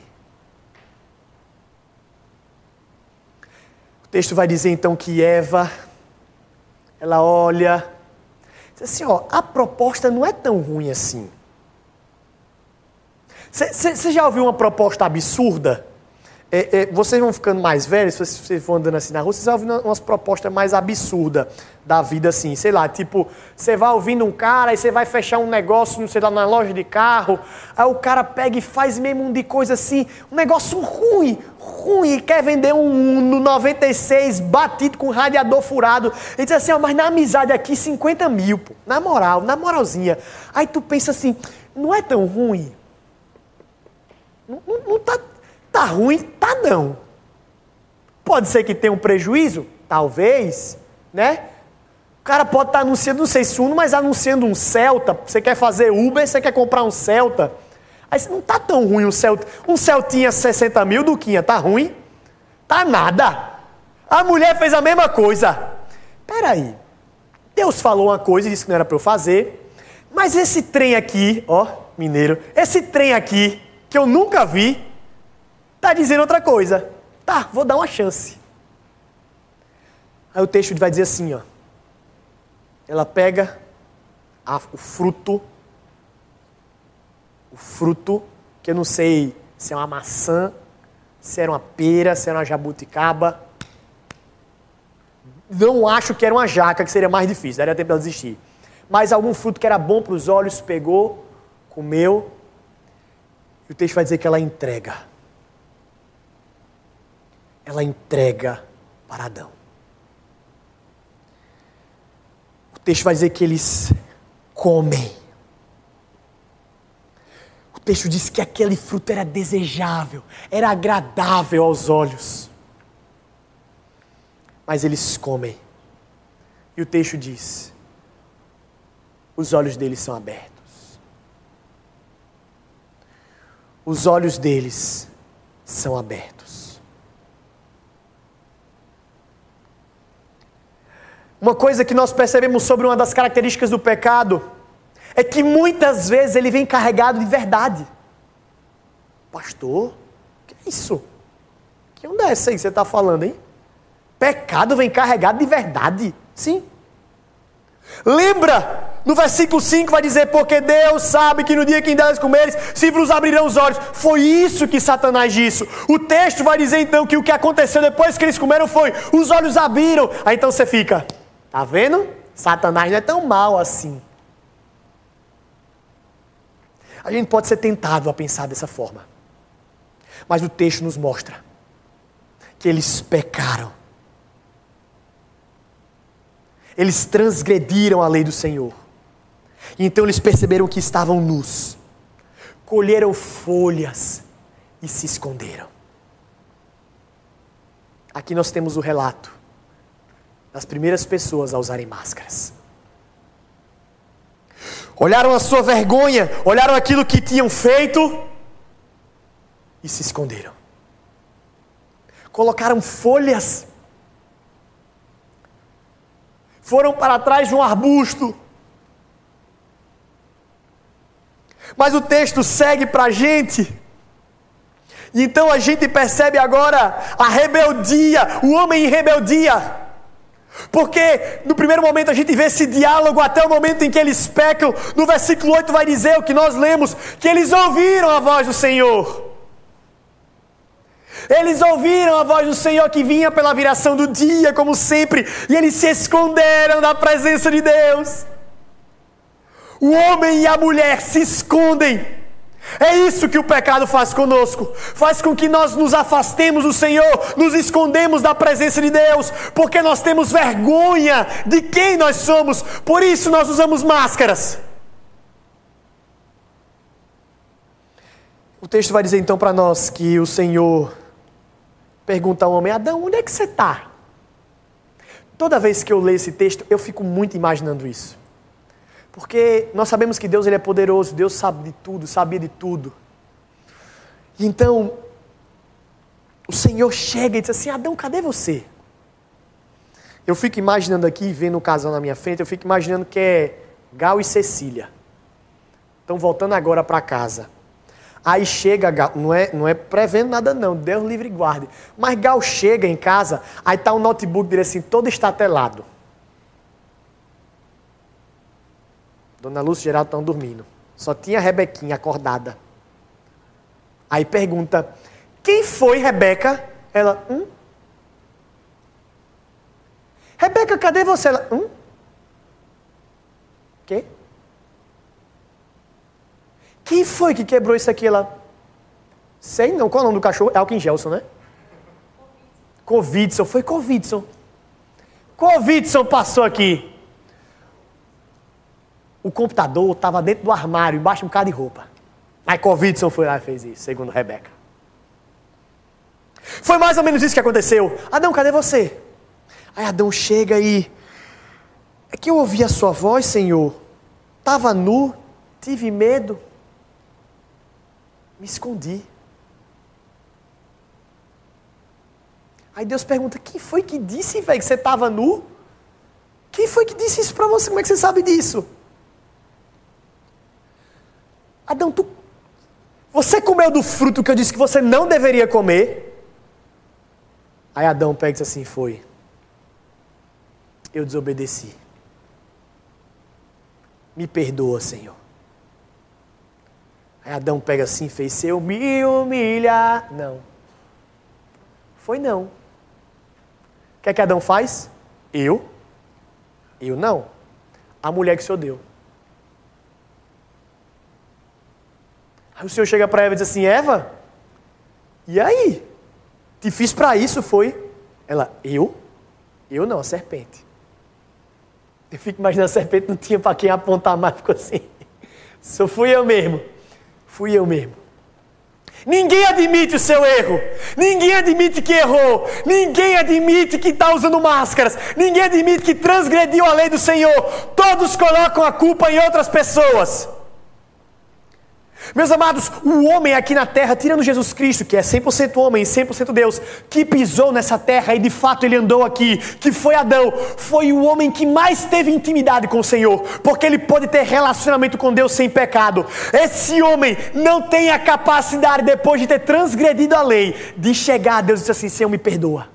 O texto vai dizer então que Eva, ela olha, diz assim: ó, a proposta não é tão ruim assim. Você já ouviu uma proposta absurda? É, é, vocês vão ficando mais velhos, se vocês vão andando assim na rua, vocês vão ouvindo umas propostas mais absurdas da vida, assim, sei lá, tipo, você vai ouvindo um cara, aí você vai fechar um negócio, não sei lá, na loja de carro, aí o cara pega e faz mesmo um de coisa assim, um negócio ruim, ruim, e quer vender um no 96 batido com radiador furado, e diz assim, ó, mas na amizade aqui 50 mil, pô, na moral, na moralzinha. Aí tu pensa assim, não é tão ruim, não, não, tá, tá ruim, tá não. Pode ser que tenha um prejuízo? Talvez, né? O cara pode estar anunciando, não sei se Uno, mas anunciando um Celta. Você quer fazer Uber, você quer comprar um Celta. Aí não tá tão ruim um Celta. Um Celtinha 60 mil, Duquinha, tá ruim? Tá nada. A mulher fez a mesma coisa. Peraí. Deus falou uma coisa e disse que não era para eu fazer. Mas esse trem aqui, ó, mineiro, esse trem aqui, que eu nunca vi, tá dizendo outra coisa. Tá, vou dar uma chance. Aí o texto vai dizer assim, ó. Ela pega a, o fruto, o fruto, que eu não sei se é uma maçã, se era uma pera, se era uma jabuticaba. Não acho que era uma jaca, que seria mais difícil, daria tempo ela desistir. Mas algum fruto que era bom para os olhos, pegou, comeu. E o texto vai dizer que ela entrega. Ela entrega para Adão. O texto vai dizer que eles comem. O texto diz que aquele fruto era desejável, era agradável aos olhos. Mas eles comem. E o texto diz: os olhos deles são abertos. Os olhos deles são abertos. Uma coisa que nós percebemos sobre uma das características do pecado é que muitas vezes ele vem carregado de verdade. Pastor, que é isso? Que onda é essa aí que você está falando, hein? Pecado vem carregado de verdade. Sim. Lembra? No versículo 5 vai dizer: Porque Deus sabe que no dia que delas comeres, se vos abrirão os olhos. Foi isso que Satanás disse. O texto vai dizer então que o que aconteceu depois que eles comeram foi: os olhos abriram. Aí então você fica: Tá vendo? Satanás não é tão mal assim. A gente pode ser tentado a pensar dessa forma. Mas o texto nos mostra que eles pecaram. Eles transgrediram a lei do Senhor. Então eles perceberam que estavam nus. Colheram folhas e se esconderam. Aqui nós temos o relato das primeiras pessoas a usarem máscaras olharam a sua vergonha, olharam aquilo que tinham feito e se esconderam. Colocaram folhas, foram para trás de um arbusto. Mas o texto segue para a gente. E então a gente percebe agora a rebeldia, o homem em rebeldia. Porque no primeiro momento a gente vê esse diálogo até o momento em que eles pecam. No versículo 8 vai dizer o que nós lemos: que eles ouviram a voz do Senhor. Eles ouviram a voz do Senhor que vinha pela viração do dia, como sempre, e eles se esconderam da presença de Deus. O homem e a mulher se escondem é isso que o pecado faz conosco. Faz com que nós nos afastemos do Senhor, nos escondemos da presença de Deus, porque nós temos vergonha de quem nós somos. Por isso nós usamos máscaras. O texto vai dizer então para nós que o Senhor pergunta ao homem: Adão, onde é que você está? Toda vez que eu leio esse texto, eu fico muito imaginando isso. Porque nós sabemos que Deus ele é poderoso, Deus sabe de tudo, sabia de tudo. Então, o Senhor chega e diz assim: Adão, cadê você? Eu fico imaginando aqui, vendo o casal na minha frente, eu fico imaginando que é Gal e Cecília. Estão voltando agora para casa. Aí chega Gal, não é, não é prevendo nada não, Deus livre e guarde. Mas Gal chega em casa, aí tá o um notebook dele assim, todo estatelado. Dona Lúcia e Geraldo estão dormindo. Só tinha a Rebequinha acordada. Aí pergunta: Quem foi Rebeca? Ela, hum? Rebeca, cadê você? Ela, hum? Quê? Quem foi que quebrou isso aqui? Ela, sei não. Qual é o nome do cachorro? É Alkin Gelson, né? Covidson. Foi Covidson. Covidson passou aqui. O computador estava dentro do armário, embaixo de um bocado de roupa. Michael Vidson foi lá e fez isso, segundo Rebeca. Foi mais ou menos isso que aconteceu. Adão, cadê você? Aí Adão chega e É que eu ouvi a sua voz, Senhor. Estava nu, tive medo, me escondi. Aí Deus pergunta: quem foi que disse, velho, que você estava nu? Quem foi que disse isso para você? Como é que você sabe disso? Adão, tu, você comeu do fruto que eu disse que você não deveria comer? Aí Adão pega e diz assim: Foi. Eu desobedeci. Me perdoa, Senhor. Aí Adão pega assim e fez: Se eu me humilhar. Não. Foi não. O que é que Adão faz? Eu? Eu não. A mulher que Senhor deu. Aí o Senhor chega para Eva e diz assim: Eva, e aí? Te fiz para isso, foi? Ela, eu? Eu não, a serpente. Eu fico imaginando a serpente não tinha para quem apontar mais, ficou assim. (laughs) Só fui eu mesmo. Fui eu mesmo. Ninguém admite o seu erro. Ninguém admite que errou. Ninguém admite que está usando máscaras. Ninguém admite que transgrediu a lei do Senhor. Todos colocam a culpa em outras pessoas. Meus amados, o homem aqui na terra, tirando Jesus Cristo, que é 100% homem e 100% Deus, que pisou nessa terra e de fato ele andou aqui, que foi Adão, foi o homem que mais teve intimidade com o Senhor, porque ele pode ter relacionamento com Deus sem pecado. Esse homem não tem a capacidade, depois de ter transgredido a lei, de chegar a Deus e dizer assim: Senhor, me perdoa.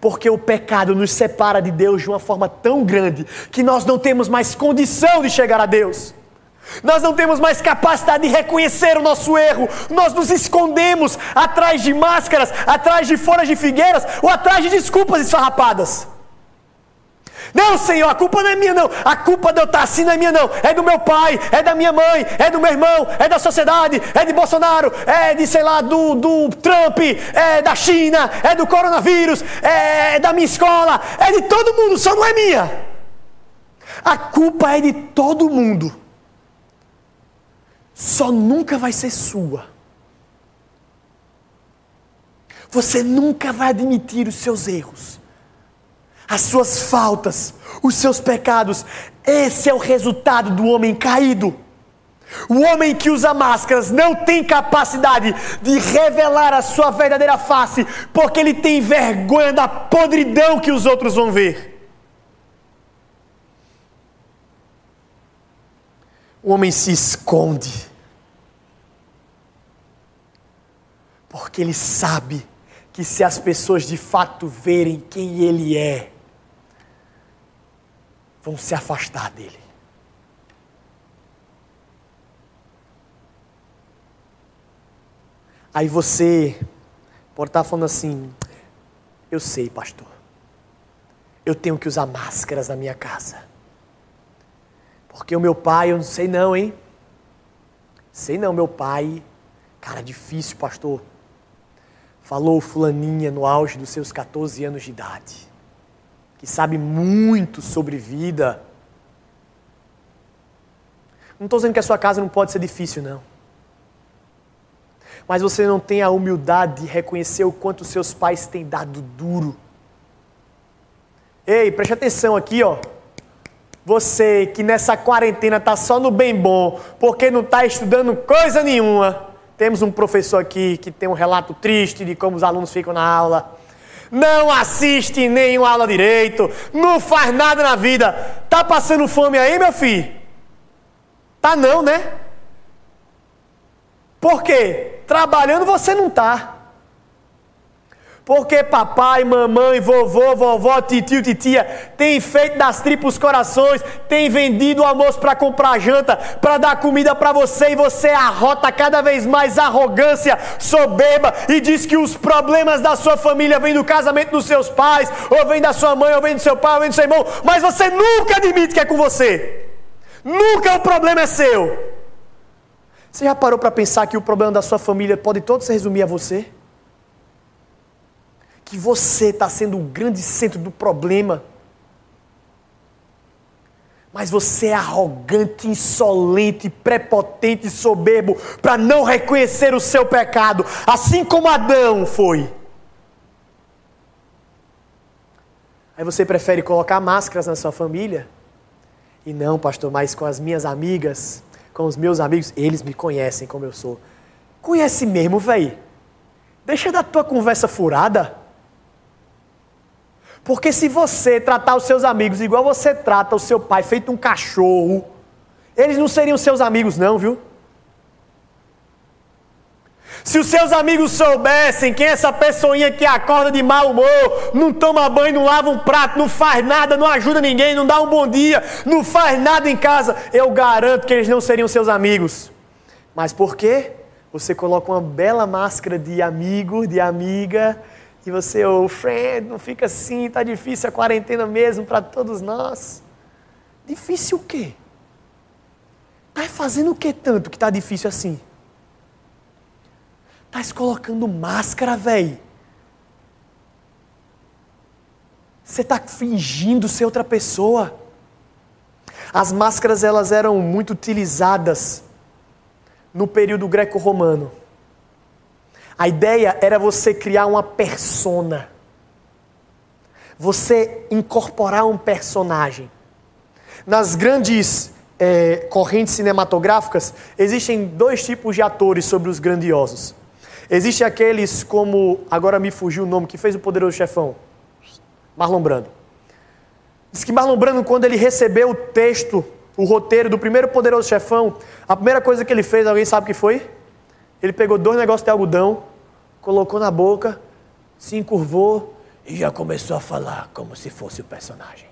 Porque o pecado nos separa de Deus de uma forma tão grande que nós não temos mais condição de chegar a Deus. Nós não temos mais capacidade de reconhecer o nosso erro. Nós nos escondemos atrás de máscaras, atrás de folhas de figueiras ou atrás de desculpas esfarrapadas. Não, Senhor, a culpa não é minha, não. A culpa de eu estar assim não é minha, não. É do meu pai, é da minha mãe, é do meu irmão, é da sociedade, é de Bolsonaro, é de, sei lá, do, do Trump, é da China, é do coronavírus, é da minha escola, é de todo mundo, só não é minha. A culpa é de todo mundo só nunca vai ser sua. Você nunca vai admitir os seus erros, as suas faltas, os seus pecados. Esse é o resultado do homem caído. O homem que usa máscaras não tem capacidade de revelar a sua verdadeira face, porque ele tem vergonha da podridão que os outros vão ver. O homem se esconde. Porque ele sabe que se as pessoas de fato verem quem ele é, vão se afastar dele. Aí você pode estar falando assim: eu sei, pastor, eu tenho que usar máscaras na minha casa. Porque o meu pai, eu não sei não, hein? Sei não, meu pai. Cara, difícil, pastor falou fulaninha no auge dos seus 14 anos de idade, que sabe muito sobre vida. Não estou dizendo que a sua casa não pode ser difícil, não. Mas você não tem a humildade de reconhecer o quanto seus pais têm dado duro. Ei, preste atenção aqui, ó. Você que nessa quarentena está só no bem bom, porque não está estudando coisa nenhuma. Temos um professor aqui que tem um relato triste de como os alunos ficam na aula. Não assiste nenhuma aula direito, não faz nada na vida. Tá passando fome aí, meu filho? Tá não, né? Por quê? Trabalhando você não tá. Porque papai, mamãe, vovô, vovó, titio, titia tem feito das tripas corações, tem vendido o almoço para comprar janta, para dar comida para você e você arrota cada vez mais arrogância, soberba e diz que os problemas da sua família vêm do casamento dos seus pais, ou vem da sua mãe, ou vem do seu pai, ou vem do seu irmão, mas você nunca admite que é com você. Nunca o problema é seu. Você já parou para pensar que o problema da sua família pode todo se resumir a você? Que você está sendo o grande centro do problema. Mas você é arrogante, insolente, prepotente, soberbo para não reconhecer o seu pecado, assim como Adão foi. Aí você prefere colocar máscaras na sua família? E não, pastor, mas com as minhas amigas, com os meus amigos, eles me conhecem como eu sou. Conhece mesmo, velho? Deixa da tua conversa furada. Porque se você tratar os seus amigos igual você trata o seu pai, feito um cachorro, eles não seriam seus amigos, não, viu? Se os seus amigos soubessem quem é essa pessoinha que acorda de mau humor, não toma banho, não lava um prato, não faz nada, não ajuda ninguém, não dá um bom dia, não faz nada em casa, eu garanto que eles não seriam seus amigos. Mas por quê? Você coloca uma bela máscara de amigo, de amiga, e você, ô oh, friend, não fica assim, tá difícil a quarentena mesmo para todos nós. Difícil o quê? Tá fazendo o que tanto que tá difícil assim? Tá se colocando máscara, velho. Você está fingindo ser outra pessoa. As máscaras elas eram muito utilizadas no período greco-romano. A ideia era você criar uma persona. Você incorporar um personagem. Nas grandes é, correntes cinematográficas, existem dois tipos de atores sobre os grandiosos. Existem aqueles como, agora me fugiu o nome, que fez o Poderoso Chefão, Marlon Brando. Diz que Marlon Brando, quando ele recebeu o texto, o roteiro do primeiro Poderoso Chefão, a primeira coisa que ele fez, alguém sabe o que foi? Ele pegou dois negócios de algodão, colocou na boca, se encurvou e já começou a falar como se fosse o personagem.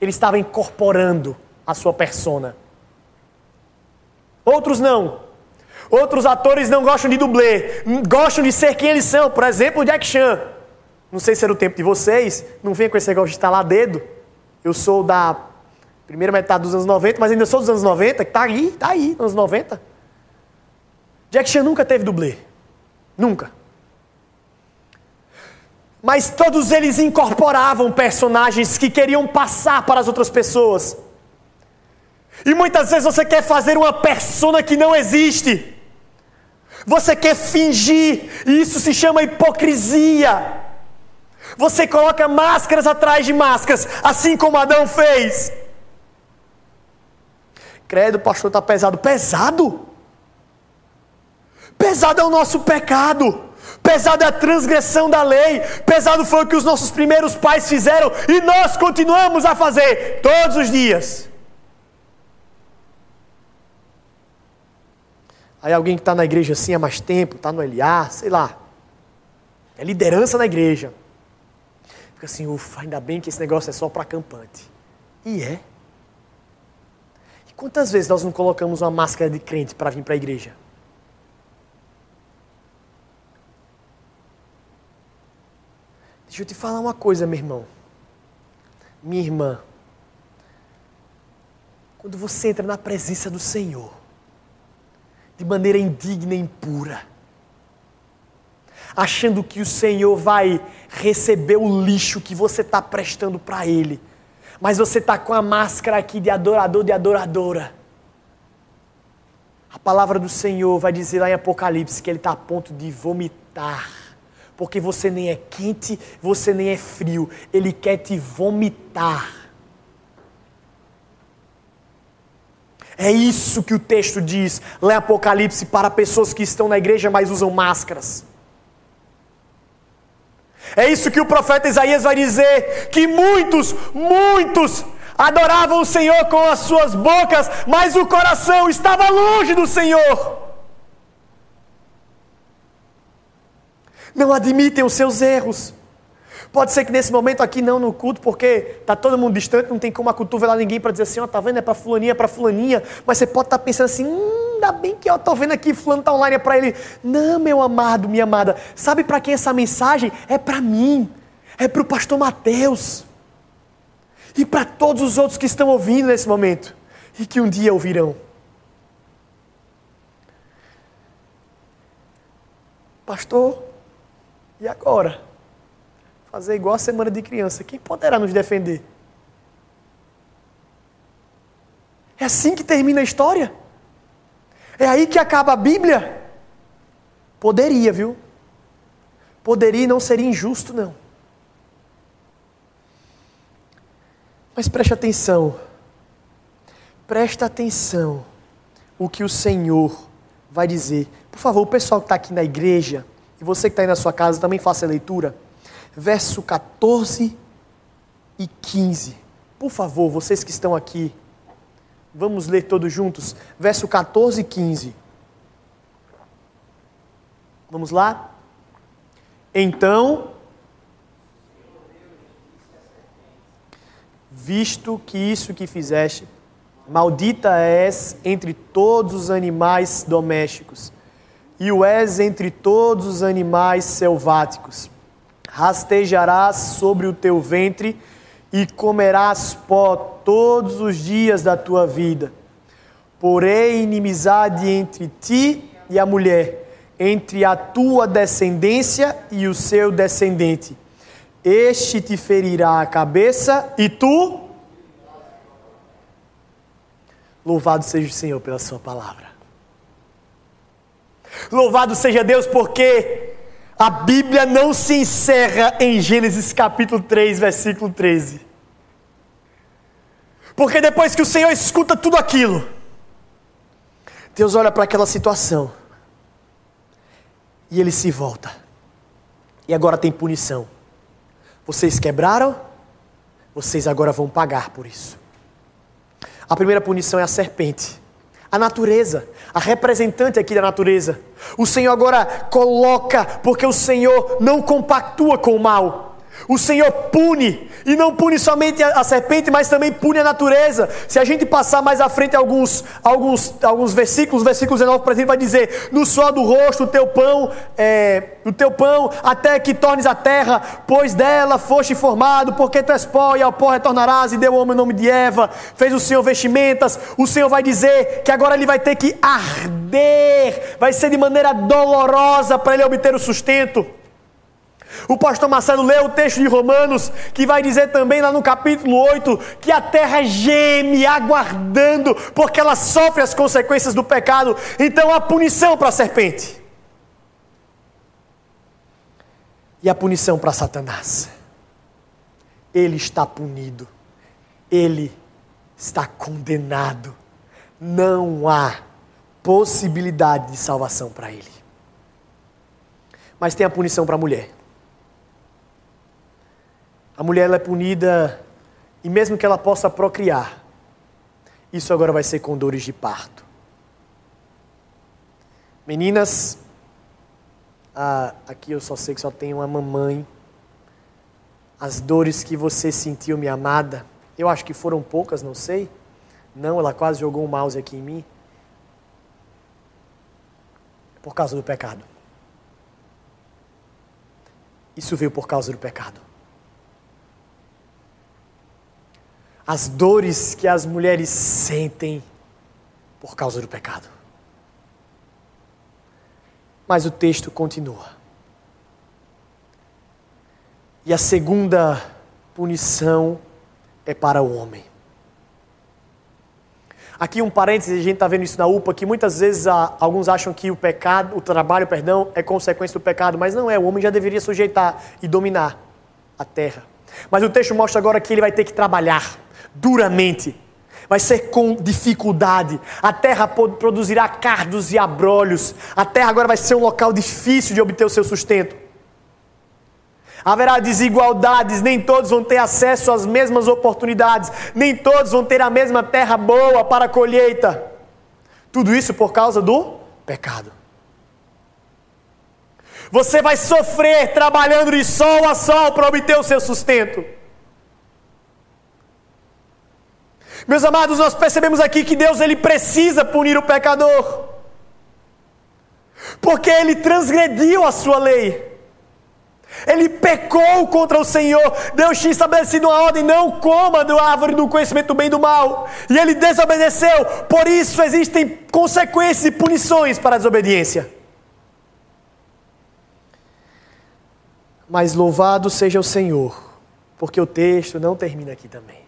Ele estava incorporando a sua persona. Outros não. Outros atores não gostam de dublê, gostam de ser quem eles são. Por exemplo, Jack Chan. Não sei se era o tempo de vocês, não venha com esse negócio de estalar dedo. Eu sou da primeira metade dos anos 90, mas ainda sou dos anos 90, que tá aí, tá aí, anos 90. Jack Chan nunca teve dublê. Nunca. Mas todos eles incorporavam personagens que queriam passar para as outras pessoas. E muitas vezes você quer fazer uma persona que não existe. Você quer fingir, e isso se chama hipocrisia. Você coloca máscaras atrás de máscaras, assim como Adão fez. Credo, pastor está pesado. Pesado? Pesado é o nosso pecado. Pesado é a transgressão da lei. Pesado foi o que os nossos primeiros pais fizeram e nós continuamos a fazer todos os dias. Aí alguém que está na igreja assim há mais tempo, está no LA, sei lá, é liderança na igreja. Fica assim, ufa, ainda bem que esse negócio é só para acampante. E é. E quantas vezes nós não colocamos uma máscara de crente para vir para a igreja? Deixa eu te falar uma coisa, meu irmão. Minha irmã. Quando você entra na presença do Senhor, de maneira indigna e impura, achando que o Senhor vai receber o lixo que você está prestando para Ele, mas você está com a máscara aqui de adorador, de adoradora. A palavra do Senhor vai dizer lá em Apocalipse que Ele está a ponto de vomitar, porque você nem é quente, você nem é frio, Ele quer te vomitar. É isso que o texto diz em Apocalipse para pessoas que estão na igreja, mas usam máscaras. É isso que o profeta Isaías vai dizer: que muitos, muitos adoravam o Senhor com as suas bocas, mas o coração estava longe do Senhor. Não admitem os seus erros. Pode ser que nesse momento aqui não no culto, porque está todo mundo distante, não tem como acotovelar ninguém para dizer assim, ó, oh, tá vendo? É para fulaninha, é para fulaninha. Mas você pode estar tá pensando assim, hum, ainda bem que eu estou vendo aqui, fulano está online, é para ele. Não, meu amado, minha amada. Sabe para quem essa mensagem? É para mim. É para o pastor Mateus. E para todos os outros que estão ouvindo nesse momento. E que um dia ouvirão. Pastor, e agora? fazer igual a semana de criança. Quem poderá nos defender? É assim que termina a história? É aí que acaba a Bíblia? Poderia, viu? Poderia e não seria injusto, não. Mas preste atenção. Presta atenção o que o Senhor vai dizer. Por favor, o pessoal que está aqui na igreja, e você que está aí na sua casa, também faça a leitura. Verso 14 e 15. Por favor, vocês que estão aqui, vamos ler todos juntos. Verso 14 e 15. Vamos lá? Então, visto que isso que fizeste, maldita és entre todos os animais domésticos, e o és entre todos os animais selváticos. Rastejarás sobre o teu ventre e comerás pó todos os dias da tua vida. Porém, inimizade entre ti e a mulher, entre a tua descendência e o seu descendente. Este te ferirá a cabeça e tu. Louvado seja o Senhor pela Sua palavra. Louvado seja Deus porque a Bíblia não se encerra em Gênesis capítulo 3, versículo 13. Porque depois que o Senhor escuta tudo aquilo, Deus olha para aquela situação e ele se volta. E agora tem punição. Vocês quebraram, vocês agora vão pagar por isso. A primeira punição é a serpente. A natureza, a representante aqui da natureza. O Senhor agora coloca, porque o Senhor não compactua com o mal. O Senhor pune, e não pune somente a, serpente, mas também pune a natureza. Se a gente passar mais à frente alguns, alguns, alguns versículos, versículo 19, por exemplo, vai dizer: No suor do rosto o teu pão, é, o teu pão, até que tornes a terra, pois dela foste formado, porque tu és pó, e ao pó retornarás, e deu o homem o nome de Eva, fez o Senhor vestimentas. O Senhor vai dizer que agora ele vai ter que arder, vai ser de maneira dolorosa para ele obter o sustento. O pastor Marcelo leu o texto de Romanos, que vai dizer também lá no capítulo 8 que a terra geme aguardando, porque ela sofre as consequências do pecado. Então a punição para a serpente. E a punição para Satanás. Ele está punido. Ele está condenado. Não há possibilidade de salvação para ele. Mas tem a punição para a mulher. A mulher ela é punida e mesmo que ela possa procriar, isso agora vai ser com dores de parto. Meninas, ah, aqui eu só sei que só tem uma mamãe. As dores que você sentiu, minha amada, eu acho que foram poucas, não sei. Não, ela quase jogou um mouse aqui em mim. Por causa do pecado. Isso veio por causa do pecado. As dores que as mulheres sentem por causa do pecado. Mas o texto continua. E a segunda punição é para o homem. Aqui um parênteses, a gente está vendo isso na UPA, que muitas vezes ah, alguns acham que o pecado, o trabalho, perdão, é consequência do pecado, mas não é. O homem já deveria sujeitar e dominar a terra. Mas o texto mostra agora que ele vai ter que trabalhar duramente. Vai ser com dificuldade. A terra produzirá cardos e abrolhos. A terra agora vai ser um local difícil de obter o seu sustento. Haverá desigualdades, nem todos vão ter acesso às mesmas oportunidades, nem todos vão ter a mesma terra boa para a colheita. Tudo isso por causa do pecado. Você vai sofrer trabalhando de sol a sol para obter o seu sustento. Meus amados, nós percebemos aqui que Deus ele precisa punir o pecador. Porque ele transgrediu a sua lei. Ele pecou contra o Senhor. Deus tinha estabelecido uma ordem: não coma da árvore do conhecimento do bem e do mal. E ele desobedeceu. Por isso existem consequências e punições para a desobediência. Mas louvado seja o Senhor, porque o texto não termina aqui também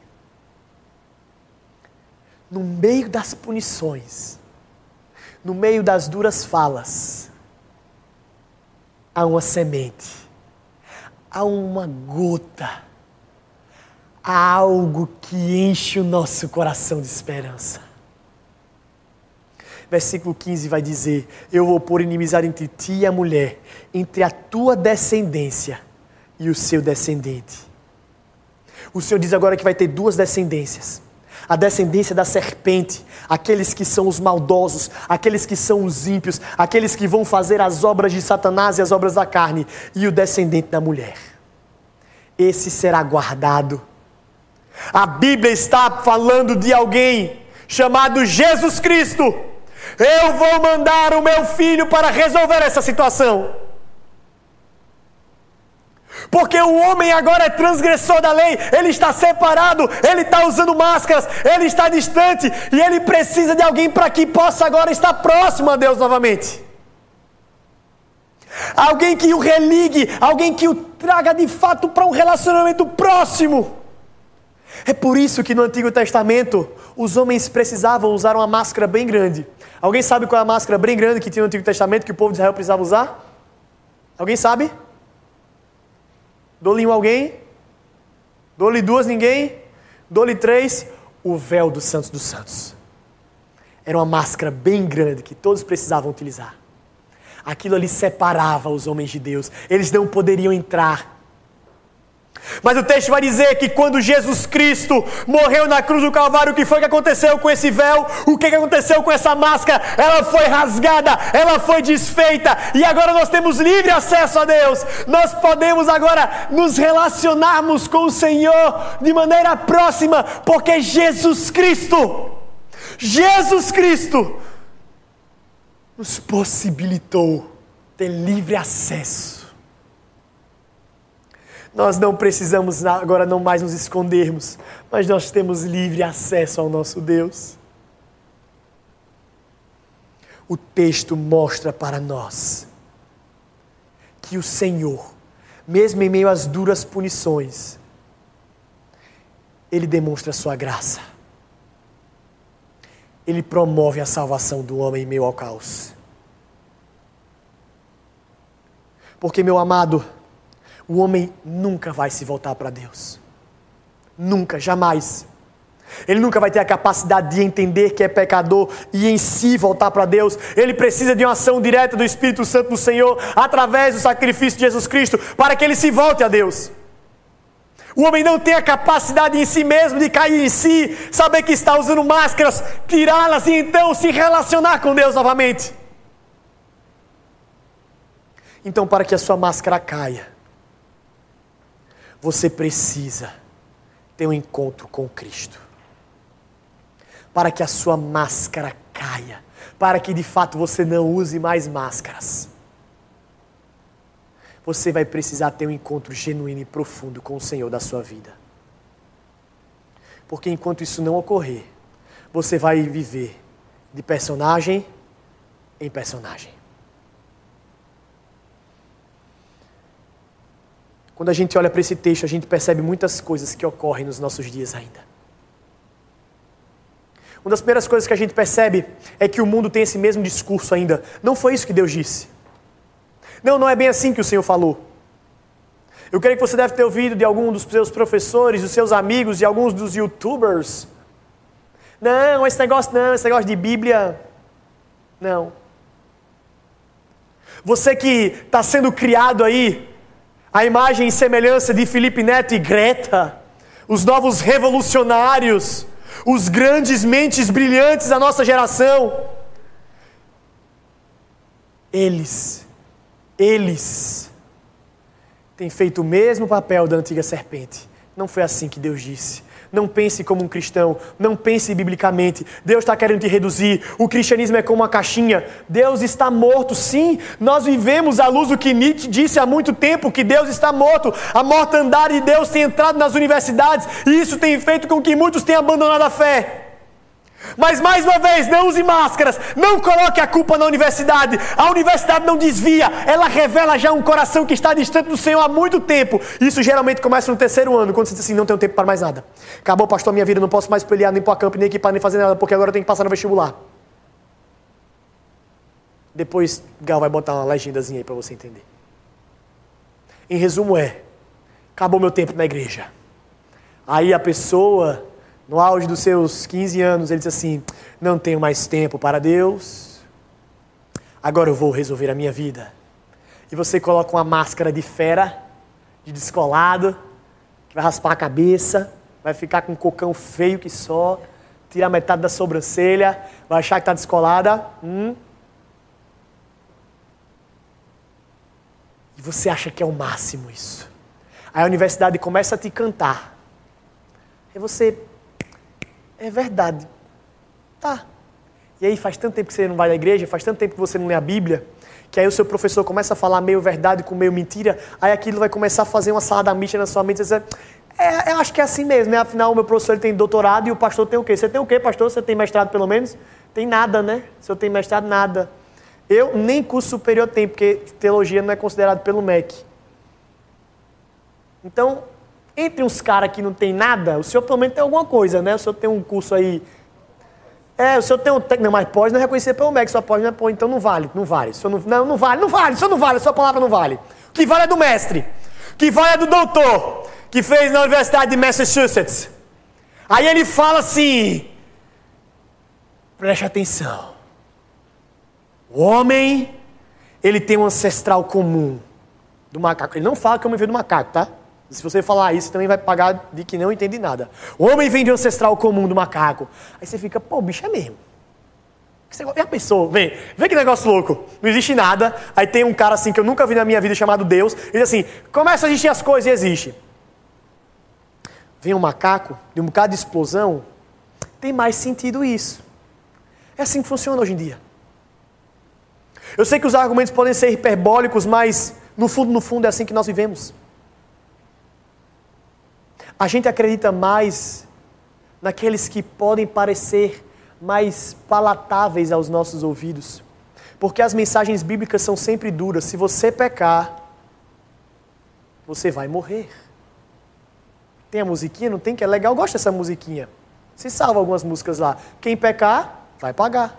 no meio das punições, no meio das duras falas, há uma semente, há uma gota, há algo que enche o nosso coração de esperança. Versículo 15 vai dizer: Eu vou pôr inimizade entre ti e a mulher, entre a tua descendência e o seu descendente. O Senhor diz agora que vai ter duas descendências a descendência da serpente, aqueles que são os maldosos, aqueles que são os ímpios, aqueles que vão fazer as obras de Satanás e as obras da carne, e o descendente da mulher. Esse será guardado. A Bíblia está falando de alguém chamado Jesus Cristo. Eu vou mandar o meu filho para resolver essa situação. Porque o homem agora é transgressor da lei, ele está separado, ele está usando máscaras, ele está distante e ele precisa de alguém para que possa agora estar próximo a Deus novamente. Alguém que o religue, alguém que o traga de fato para um relacionamento próximo. É por isso que no Antigo Testamento os homens precisavam usar uma máscara bem grande. Alguém sabe qual é a máscara bem grande que tinha no Antigo Testamento que o povo de Israel precisava usar? Alguém sabe? Dou-lhe um alguém? Dou-lhe duas ninguém? Dou-lhe três? O véu dos santos dos santos. Era uma máscara bem grande que todos precisavam utilizar. Aquilo ali separava os homens de Deus. Eles não poderiam entrar mas o texto vai dizer que quando Jesus Cristo morreu na cruz do Calvário, o que foi que aconteceu com esse véu? O que, aconteceu com essa máscara? Ela foi rasgada, ela foi desfeita, e agora nós temos livre acesso a Deus. Nós podemos agora nos relacionarmos com o Senhor de maneira próxima, porque Jesus Cristo, Jesus Cristo, nos possibilitou ter livre acesso nós não precisamos agora não mais nos escondermos, mas nós temos livre acesso ao nosso Deus. O texto mostra para nós que o Senhor, mesmo em meio às duras punições, Ele demonstra sua graça. Ele promove a salvação do homem em meio ao caos. Porque, meu amado, o homem nunca vai se voltar para Deus. Nunca, jamais. Ele nunca vai ter a capacidade de entender que é pecador e em si voltar para Deus. Ele precisa de uma ação direta do Espírito Santo do Senhor através do sacrifício de Jesus Cristo para que ele se volte a Deus. O homem não tem a capacidade em si mesmo de cair em si, saber que está usando máscaras, tirá-las e então se relacionar com Deus novamente. Então, para que a sua máscara caia, você precisa ter um encontro com Cristo. Para que a sua máscara caia. Para que de fato você não use mais máscaras. Você vai precisar ter um encontro genuíno e profundo com o Senhor da sua vida. Porque enquanto isso não ocorrer, você vai viver de personagem em personagem. Quando a gente olha para esse texto, a gente percebe muitas coisas que ocorrem nos nossos dias ainda. Uma das primeiras coisas que a gente percebe é que o mundo tem esse mesmo discurso ainda. Não foi isso que Deus disse. Não, não é bem assim que o Senhor falou. Eu creio que você deve ter ouvido de algum dos seus professores, dos seus amigos, de alguns dos youtubers. Não, esse negócio não, esse negócio de Bíblia, não. Você que está sendo criado aí a imagem e semelhança de Felipe Neto e Greta, os novos revolucionários, os grandes mentes brilhantes da nossa geração. Eles, eles têm feito o mesmo papel da antiga serpente. Não foi assim que Deus disse. Não pense como um cristão, não pense biblicamente. Deus está querendo te reduzir. O cristianismo é como uma caixinha. Deus está morto, sim. Nós vivemos à luz do que Nietzsche disse há muito tempo: que Deus está morto. A mortandade de Deus tem entrado nas universidades e isso tem feito com que muitos tenham abandonado a fé. Mas mais uma vez, não use máscaras, não coloque a culpa na universidade. A universidade não desvia, ela revela já um coração que está distante do Senhor há muito tempo. Isso geralmente começa no terceiro ano, quando você diz assim: não tenho tempo para mais nada. Acabou, pastor, minha vida, não posso mais pelear, nem para campo, nem equipar, nem fazer nada, porque agora eu tenho que passar no vestibular. Depois, Gal vai botar uma legendazinha aí para você entender. Em resumo, é: acabou meu tempo na igreja. Aí a pessoa, no auge dos seus 15 anos, ele diz assim: Não tenho mais tempo para Deus, agora eu vou resolver a minha vida. E você coloca uma máscara de fera, de descolado, que vai raspar a cabeça, vai ficar com um cocão feio que só, tirar metade da sobrancelha, vai achar que está descolada. Hum. E você acha que é o máximo isso. Aí a universidade começa a te cantar. E você. É verdade. Tá. E aí faz tanto tempo que você não vai à igreja, faz tanto tempo que você não lê a Bíblia, que aí o seu professor começa a falar meio verdade com meio mentira, aí aquilo vai começar a fazer uma salada mista na sua mente dizer, é, eu acho que é assim mesmo, né? Afinal, o meu professor tem doutorado e o pastor tem o quê? Você tem o quê, pastor? Você tem mestrado pelo menos? Tem nada, né? Se eu tenho mestrado, nada. Eu nem curso superior tenho, porque teologia não é considerado pelo MEC. Então, entre uns caras que não tem nada, o senhor pelo menos tem alguma coisa, né? O senhor tem um curso aí. É, o senhor tem um técnico, mas pode não é reconhecer pelo MEC, só pode não é pô, então não vale, não vale. O senhor não, não, não vale, não vale, o senhor não vale, a sua palavra não vale. O que vale é do mestre, o que vale é do doutor, que fez na Universidade de Massachusetts. Aí ele fala assim: preste atenção. O homem, ele tem um ancestral comum do macaco. Ele não fala que o homem veio do macaco, tá? Se você falar isso, também vai pagar de que não entende nada. O homem vem de ancestral comum do macaco. Aí você fica, pô, o bicho é mesmo. Já pensou? Vem, vê que negócio louco. Não existe nada. Aí tem um cara assim que eu nunca vi na minha vida chamado Deus. Ele diz assim: começa a existir as coisas e existe. Vem um macaco, de um bocado de explosão. Tem mais sentido isso. É assim que funciona hoje em dia. Eu sei que os argumentos podem ser hiperbólicos, mas no fundo, no fundo, é assim que nós vivemos. A gente acredita mais naqueles que podem parecer mais palatáveis aos nossos ouvidos. Porque as mensagens bíblicas são sempre duras. Se você pecar, você vai morrer. Tem a musiquinha, não tem? Que é legal, eu gosto dessa musiquinha. Se salva algumas músicas lá. Quem pecar, vai pagar.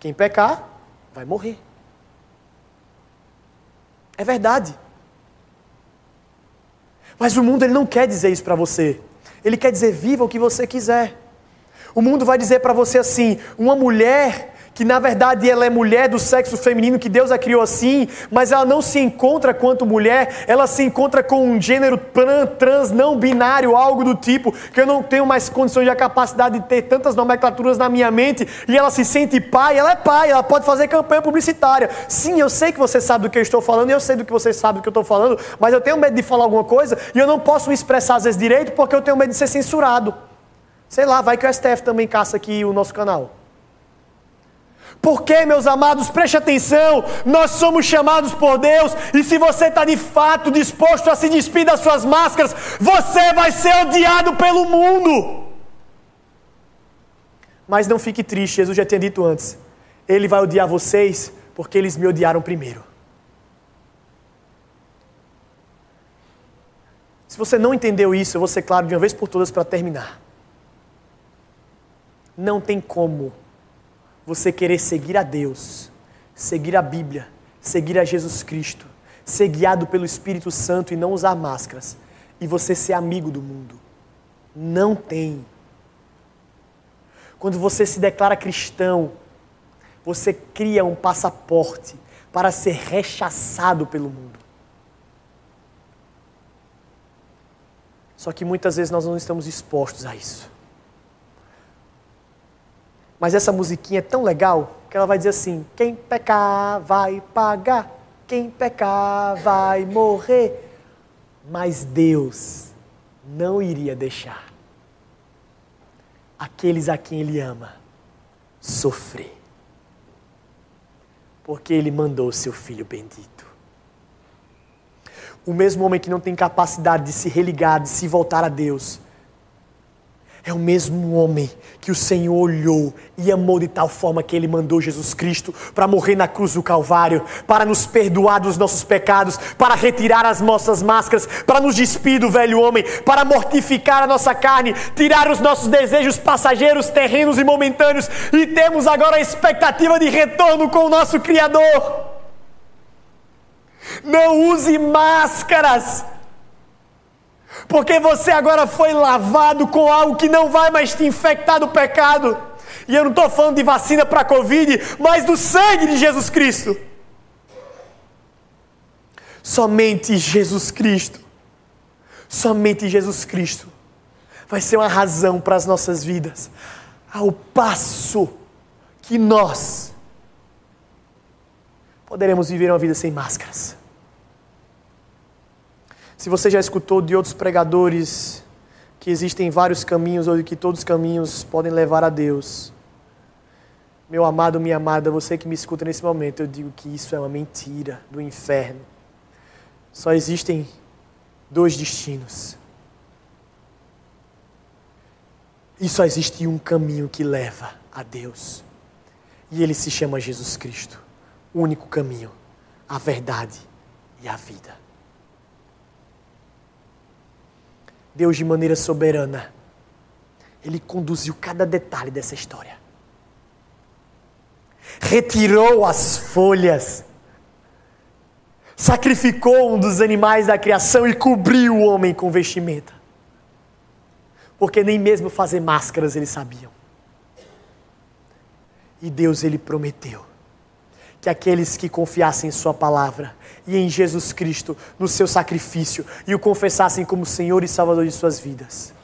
Quem pecar, vai morrer. É verdade. Mas o mundo ele não quer dizer isso para você. Ele quer dizer viva o que você quiser. O mundo vai dizer para você assim: uma mulher que na verdade ela é mulher do sexo feminino, que Deus a criou assim, mas ela não se encontra quanto mulher, ela se encontra com um gênero trans, não binário, algo do tipo, que eu não tenho mais condições e a capacidade de ter tantas nomenclaturas na minha mente, e ela se sente pai, ela é pai, ela pode fazer campanha publicitária. Sim, eu sei que você sabe do que eu estou falando, eu sei do que você sabe do que eu estou falando, mas eu tenho medo de falar alguma coisa e eu não posso me expressar às vezes direito porque eu tenho medo de ser censurado. Sei lá, vai que o STF também caça aqui o nosso canal. Porque, meus amados, preste atenção, nós somos chamados por Deus, e se você está de fato disposto a se despir das suas máscaras, você vai ser odiado pelo mundo. Mas não fique triste, Jesus já tinha dito antes: Ele vai odiar vocês porque eles me odiaram primeiro. Se você não entendeu isso, eu vou ser claro de uma vez por todas para terminar. Não tem como você querer seguir a Deus, seguir a Bíblia, seguir a Jesus Cristo, ser guiado pelo Espírito Santo e não usar máscaras, e você ser amigo do mundo. Não tem. Quando você se declara cristão, você cria um passaporte para ser rechaçado pelo mundo. Só que muitas vezes nós não estamos dispostos a isso. Mas essa musiquinha é tão legal que ela vai dizer assim: quem pecar vai pagar, quem pecar vai morrer. Mas Deus não iria deixar aqueles a quem Ele ama sofrer. Porque Ele mandou o seu Filho bendito. O mesmo homem que não tem capacidade de se religar, de se voltar a Deus, é o mesmo homem que o Senhor olhou e amou de tal forma que ele mandou Jesus Cristo para morrer na cruz do Calvário, para nos perdoar dos nossos pecados, para retirar as nossas máscaras, para nos despir do velho homem, para mortificar a nossa carne, tirar os nossos desejos passageiros, terrenos e momentâneos e temos agora a expectativa de retorno com o nosso Criador. Não use máscaras. Porque você agora foi lavado com algo que não vai mais te infectar do pecado. E eu não estou falando de vacina para a Covid, mas do sangue de Jesus Cristo. Somente Jesus Cristo, somente Jesus Cristo vai ser uma razão para as nossas vidas, ao passo que nós poderemos viver uma vida sem máscaras. Se você já escutou de outros pregadores que existem vários caminhos ou que todos os caminhos podem levar a Deus, meu amado, minha amada, você que me escuta nesse momento, eu digo que isso é uma mentira do inferno. Só existem dois destinos. E só existe um caminho que leva a Deus. E ele se chama Jesus Cristo. O único caminho, a verdade e a vida. Deus, de maneira soberana, Ele conduziu cada detalhe dessa história. Retirou as folhas, sacrificou um dos animais da criação e cobriu o homem com vestimenta. Porque nem mesmo fazer máscaras eles sabiam. E Deus, Ele prometeu que aqueles que confiassem em Sua palavra e em Jesus Cristo, no seu sacrifício, e o confessassem como Senhor e Salvador de suas vidas,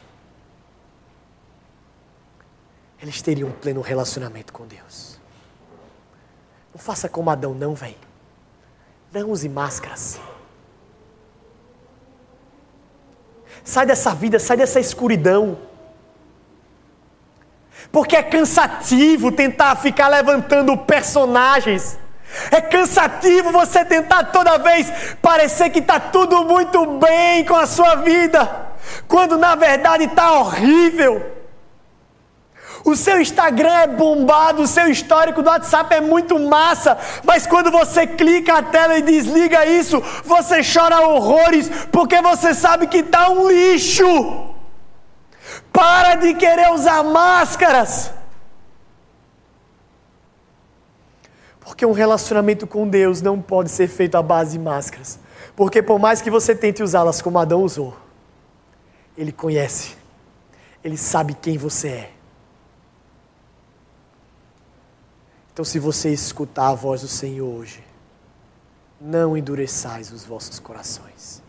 eles teriam um pleno relacionamento com Deus. Não faça como Adão, não, vem. Não use máscaras. Sai dessa vida, sai dessa escuridão. Porque é cansativo tentar ficar levantando personagens é cansativo você tentar toda vez parecer que está tudo muito bem com a sua vida, quando na verdade está horrível. O seu Instagram é bombado, o seu histórico do WhatsApp é muito massa, mas quando você clica a tela e desliga isso, você chora horrores, porque você sabe que está um lixo. Para de querer usar máscaras. Porque um relacionamento com Deus não pode ser feito à base de máscaras. Porque por mais que você tente usá-las como Adão usou, Ele conhece, Ele sabe quem você é. Então, se você escutar a voz do Senhor hoje, não endureçais os vossos corações.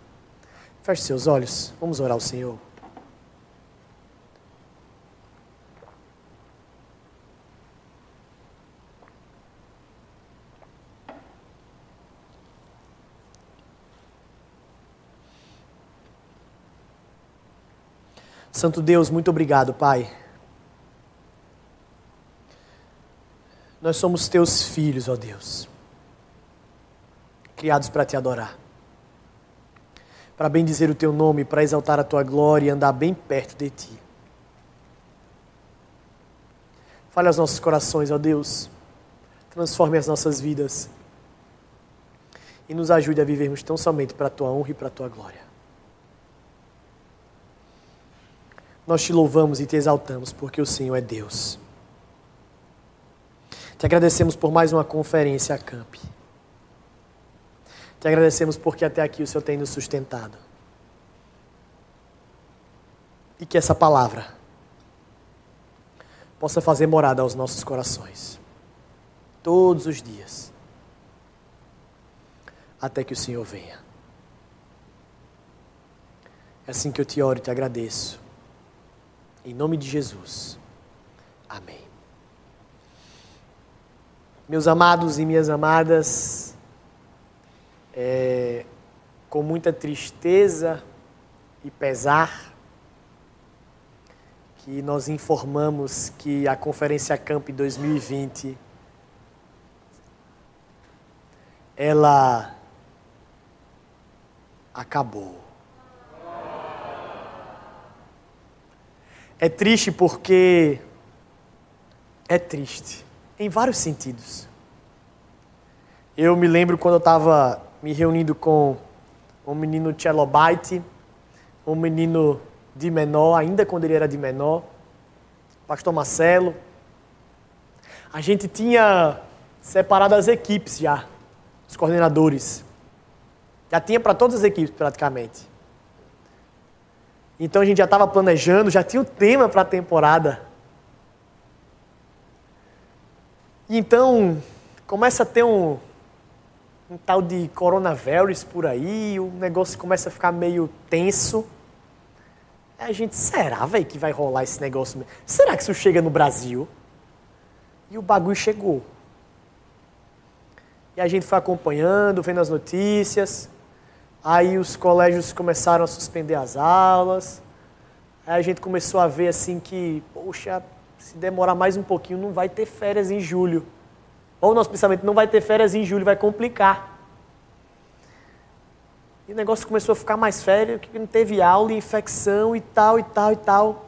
Feche seus olhos, vamos orar ao Senhor. Santo Deus, muito obrigado, Pai. Nós somos teus filhos, ó Deus, criados para te adorar, para bendizer o teu nome, para exaltar a tua glória e andar bem perto de ti. Fale aos nossos corações, ó Deus, transforme as nossas vidas e nos ajude a vivermos tão somente para a tua honra e para a tua glória. Nós te louvamos e te exaltamos porque o Senhor é Deus. Te agradecemos por mais uma conferência a Camp. Te agradecemos porque até aqui o Senhor tem nos sustentado. E que essa palavra possa fazer morada aos nossos corações. Todos os dias. Até que o Senhor venha. É assim que eu te oro e te agradeço. Em nome de Jesus. Amém. Meus amados e minhas amadas, é, com muita tristeza e pesar, que nós informamos que a Conferência Camp 2020 ela acabou. É triste porque é triste em vários sentidos. Eu me lembro quando eu estava me reunindo com um menino Chelobite, um menino de menor, ainda quando ele era de menor, pastor Marcelo. A gente tinha separado as equipes já, os coordenadores. Já tinha para todas as equipes praticamente. Então a gente já estava planejando, já tinha o tema para a temporada. E então começa a ter um, um tal de coronavírus por aí, o negócio começa a ficar meio tenso. Aí a gente, será, velho, que vai rolar esse negócio? Será que isso chega no Brasil? E o bagulho chegou. E a gente foi acompanhando, vendo as notícias. Aí os colégios começaram a suspender as aulas. Aí a gente começou a ver assim que, poxa, se demorar mais um pouquinho, não vai ter férias em julho. Ou o nosso pensamento, não vai ter férias em julho, vai complicar. E o negócio começou a ficar mais sério, que não teve aula, infecção e tal, e tal, e tal.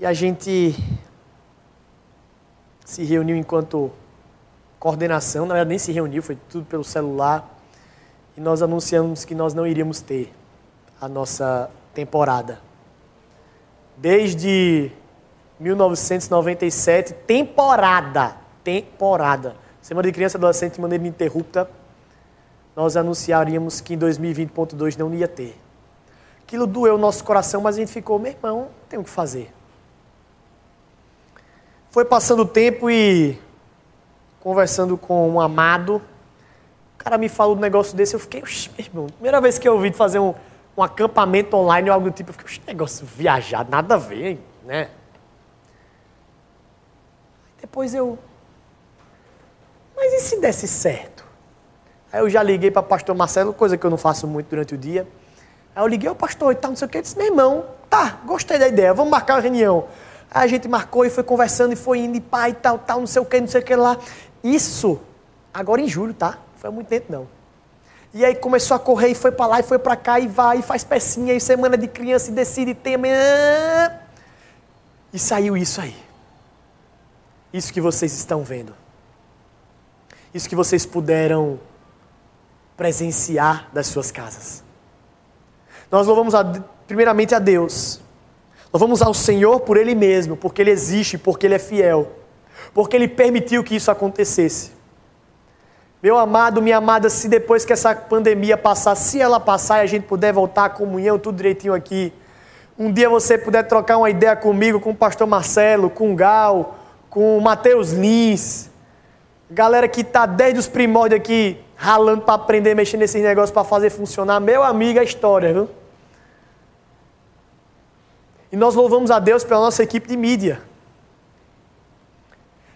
E a gente se reuniu enquanto coordenação, na verdade nem se reuniu, foi tudo pelo celular. E nós anunciamos que nós não iríamos ter a nossa temporada. Desde 1997, temporada, temporada. Semana de Criança e Adolescente de maneira ininterrupta, nós anunciaríamos que em 2020.2 não ia ter. Aquilo doeu nosso coração, mas a gente ficou, meu irmão, tem o que fazer. Foi passando o tempo e conversando com um amado, cara me falou um negócio desse, eu fiquei, "Oxi, meu irmão, primeira vez que eu ouvi fazer um, um acampamento online ou algo do tipo, eu fiquei, "Oxi, negócio viajado, nada a ver, hein, né? Depois eu, mas e se desse certo? Aí eu já liguei para o pastor Marcelo, coisa que eu não faço muito durante o dia. Aí eu liguei, ô pastor, e tal, não sei o que. Ele disse, meu irmão, tá, gostei da ideia, vamos marcar uma reunião. Aí a gente marcou e foi conversando e foi indo e pá e tal, tal, não sei o que, não sei o que lá. Isso, agora em julho, tá? Foi muito tempo não. E aí começou a correr e foi para lá e foi para cá e vai e faz pecinha e semana de criança e decide tema. E saiu isso aí. Isso que vocês estão vendo. Isso que vocês puderam presenciar das suas casas. Nós louvamos a, primeiramente a Deus. Louvamos ao Senhor por Ele mesmo, porque Ele existe, porque Ele é fiel, porque Ele permitiu que isso acontecesse. Meu amado, minha amada, se depois que essa pandemia passar, se ela passar e a gente puder voltar à comunhão, tudo direitinho aqui, um dia você puder trocar uma ideia comigo, com o pastor Marcelo, com o Gal, com o Matheus Lins, galera que está desde os primórdios aqui, ralando para aprender mexer nesses negócios para fazer funcionar, meu amigo, é história, viu? E nós louvamos a Deus pela nossa equipe de mídia.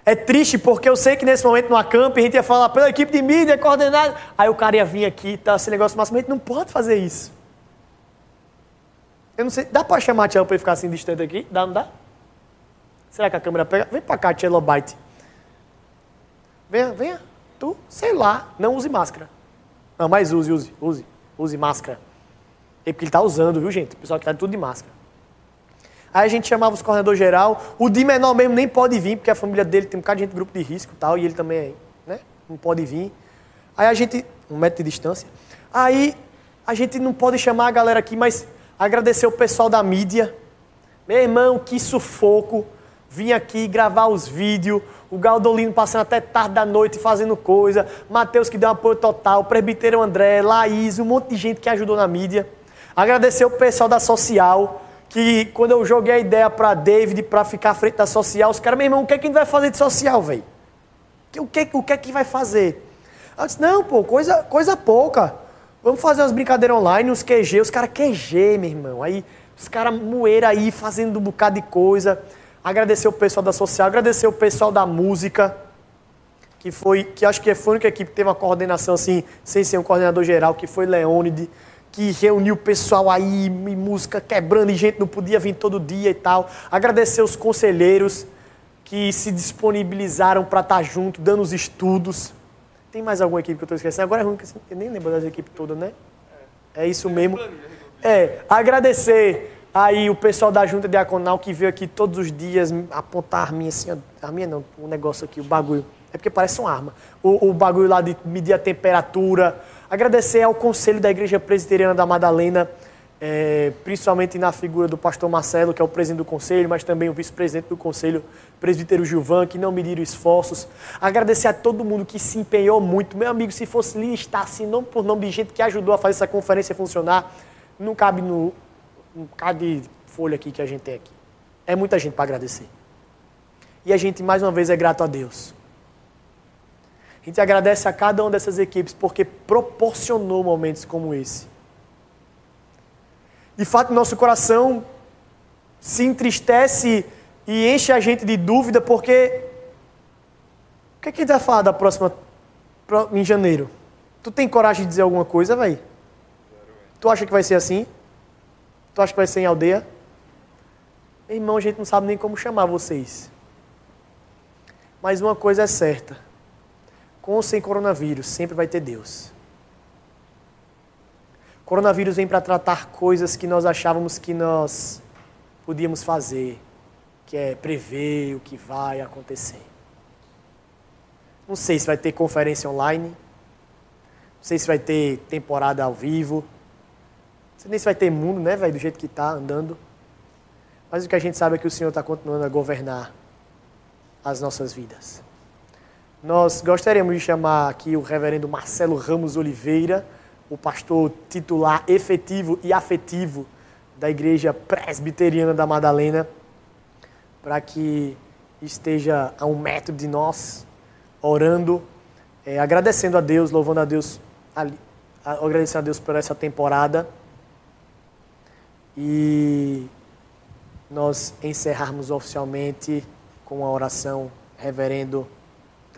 É triste porque eu sei que nesse momento no acamp a gente ia falar pela equipe de mídia coordenada. Aí o cara ia vir aqui, tá esse negócio máximo, a gente não pode fazer isso. Eu não sei, dá para chamar a Tia para ele ficar assim distante aqui? Dá, não dá? Será que a câmera pega? Vem para cá, Tia Lobite. Venha, venha. Tu, sei lá, não use máscara. Não, mas use, use, use. Use máscara. É porque ele está usando, viu, gente? O pessoal que está tudo de máscara. Aí a gente chamava os coordenadores geral. O de menor mesmo nem pode vir, porque a família dele tem um bocado de gente grupo de risco e tal, e ele também né, não pode vir. Aí a gente, um metro de distância. Aí a gente não pode chamar a galera aqui, mas agradecer o pessoal da mídia. Meu irmão, que sufoco. Vim aqui gravar os vídeos, o Galdolino passando até tarde da noite fazendo coisa, Matheus que deu um apoio total, o presbítero André, Laís, um monte de gente que ajudou na mídia. Agradecer o pessoal da social, que quando eu joguei a ideia para David para ficar à frente da social, os caras, meu irmão, o que, é que a gente vai fazer de social, velho? O que, o que é que vai fazer? Eu disse, não, pô, coisa, coisa pouca. Vamos fazer umas brincadeiras online, uns QG, os caras QG, meu irmão. Aí os caras moeira aí, fazendo um bocado de coisa. Agradecer o pessoal da social, agradecer o pessoal da música, que foi, que acho que foi a única equipe que teve uma coordenação assim, sem ser um coordenador geral, que foi Leônide que reuniu o pessoal aí, e música quebrando, e gente não podia vir todo dia e tal. Agradecer os conselheiros que se disponibilizaram para estar junto, dando os estudos. Tem mais alguma equipe que eu estou esquecendo? Agora é ruim, que eu nem lembro das equipes todas, né? É isso mesmo. É, agradecer aí o pessoal da Junta Diaconal que veio aqui todos os dias apontar a minha, assim, a minha não, o negócio aqui, o bagulho. É porque parece uma arma. O, o bagulho lá de medir a temperatura, Agradecer ao Conselho da Igreja Presbiteriana da Madalena, é, principalmente na figura do pastor Marcelo, que é o presidente do conselho, mas também o vice-presidente do conselho, presbítero Gilvan, que não mediram esforços. Agradecer a todo mundo que se empenhou muito. Meu amigo, se fosse listar assim, nome por nome de gente que ajudou a fazer essa conferência funcionar, não cabe no, bocado de folha aqui que a gente tem aqui. É muita gente para agradecer. E a gente, mais uma vez, é grato a Deus. A gente agradece a cada uma dessas equipes porque proporcionou momentos como esse. De fato, nosso coração se entristece e enche a gente de dúvida porque o que, é que vai falar da próxima em janeiro? Tu tem coragem de dizer alguma coisa, velho? Tu acha que vai ser assim? Tu acha que vai ser em aldeia? Irmão, a gente não sabe nem como chamar vocês. Mas uma coisa é certa: com ou sem coronavírus, sempre vai ter Deus. Coronavírus vem para tratar coisas que nós achávamos que nós podíamos fazer, que é prever o que vai acontecer. Não sei se vai ter conferência online, não sei se vai ter temporada ao vivo, não sei nem se vai ter mundo, né, velho, do jeito que está andando. Mas o que a gente sabe é que o Senhor está continuando a governar as nossas vidas. Nós gostaríamos de chamar aqui o reverendo Marcelo Ramos Oliveira, o pastor titular efetivo e afetivo da Igreja Presbiteriana da Madalena, para que esteja a um metro de nós, orando, é, agradecendo a Deus, louvando a Deus, agradecendo a Deus por essa temporada. E nós encerrarmos oficialmente com a oração, reverendo,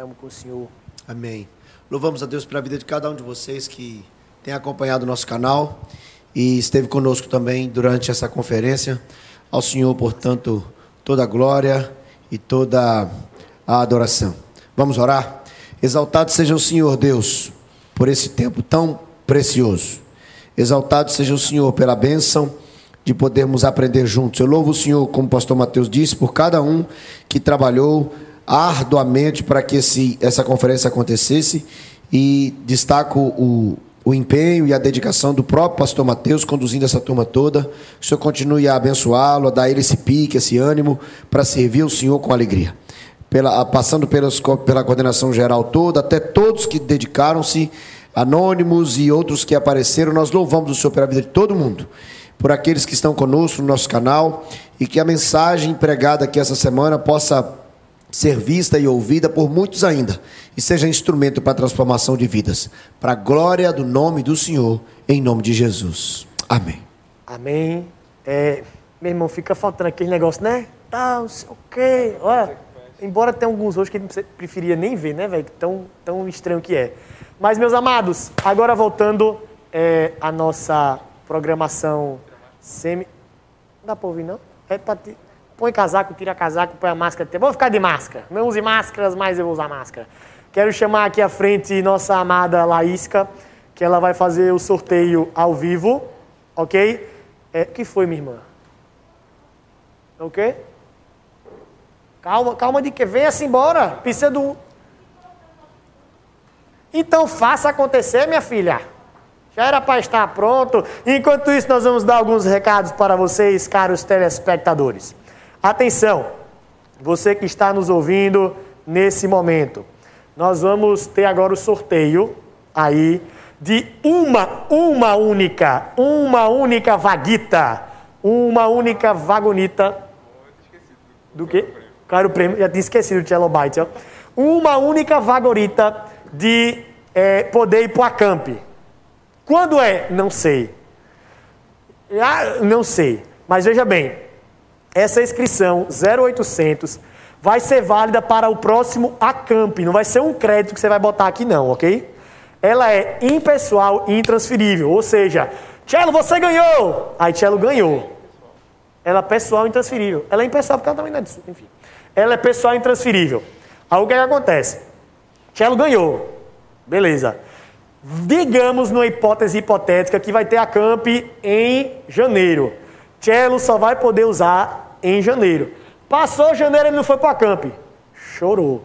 estamos com o Senhor. Amém. Louvamos a Deus pela vida de cada um de vocês que tem acompanhado o nosso canal e esteve conosco também durante essa conferência. Ao Senhor, portanto, toda a glória e toda a adoração. Vamos orar? Exaltado seja o Senhor Deus por esse tempo tão precioso. Exaltado seja o Senhor pela bênção de podermos aprender juntos. Eu louvo o Senhor, como o pastor Mateus disse, por cada um que trabalhou arduamente para que esse, essa conferência acontecesse e destaco o, o empenho e a dedicação do próprio pastor Mateus conduzindo essa turma toda. Que o Senhor continue a abençoá-lo, a dar ele esse pique, esse ânimo para servir o Senhor com alegria. Pela, passando pelas, pela coordenação geral toda, até todos que dedicaram-se, anônimos e outros que apareceram, nós louvamos o Senhor pela vida de todo mundo, por aqueles que estão conosco no nosso canal e que a mensagem pregada aqui essa semana possa ser vista e ouvida por muitos ainda e seja instrumento para a transformação de vidas, para a glória do nome do Senhor, em nome de Jesus. Amém. Amém. É, meu irmão, fica faltando aquele negócio, né? Tá, não sei o quê. Olha, embora tenha alguns hoje que gente preferia nem ver, né, velho? Tão, tão estranho que é. Mas, meus amados, agora voltando é, à nossa programação semi. Não dá para ouvir, não? É para. Põe casaco, tira casaco, põe a máscara. Vou ficar de máscara. Não use máscaras, mas eu vou usar máscara. Quero chamar aqui à frente nossa amada Laísca, que ela vai fazer o sorteio ao vivo, ok? É, que foi, minha irmã? Ok? Calma, calma de que venha-se embora. Precisa do. Então faça acontecer, minha filha. Já era para estar pronto. Enquanto isso, nós vamos dar alguns recados para vocês, caros telespectadores. Atenção, você que está nos ouvindo nesse momento, nós vamos ter agora o sorteio aí de uma, uma única, uma única vaguita, uma única vagonita. Do quê? Claro, prêmio, já tinha esquecido o Cello Byte. Uma única vagonita de é, poder ir para o acamp. Quando é? Não sei. Ah, não sei. Mas veja bem, essa inscrição 0800 vai ser válida para o próximo acamp, não vai ser um crédito que você vai botar aqui não, ok? Ela é impessoal e intransferível, ou seja, Tchelo, você ganhou! Aí Tchelo ganhou. Ela é pessoal e intransferível. Ela é impessoal porque ela também não é disso, enfim. Ela é pessoal e intransferível. Aí o que, é que acontece? Tchelo ganhou. Beleza. Digamos, numa hipótese hipotética, que vai ter a camp em janeiro. Cello só vai poder usar em janeiro. Passou janeiro, ele não foi para camp. Chorou.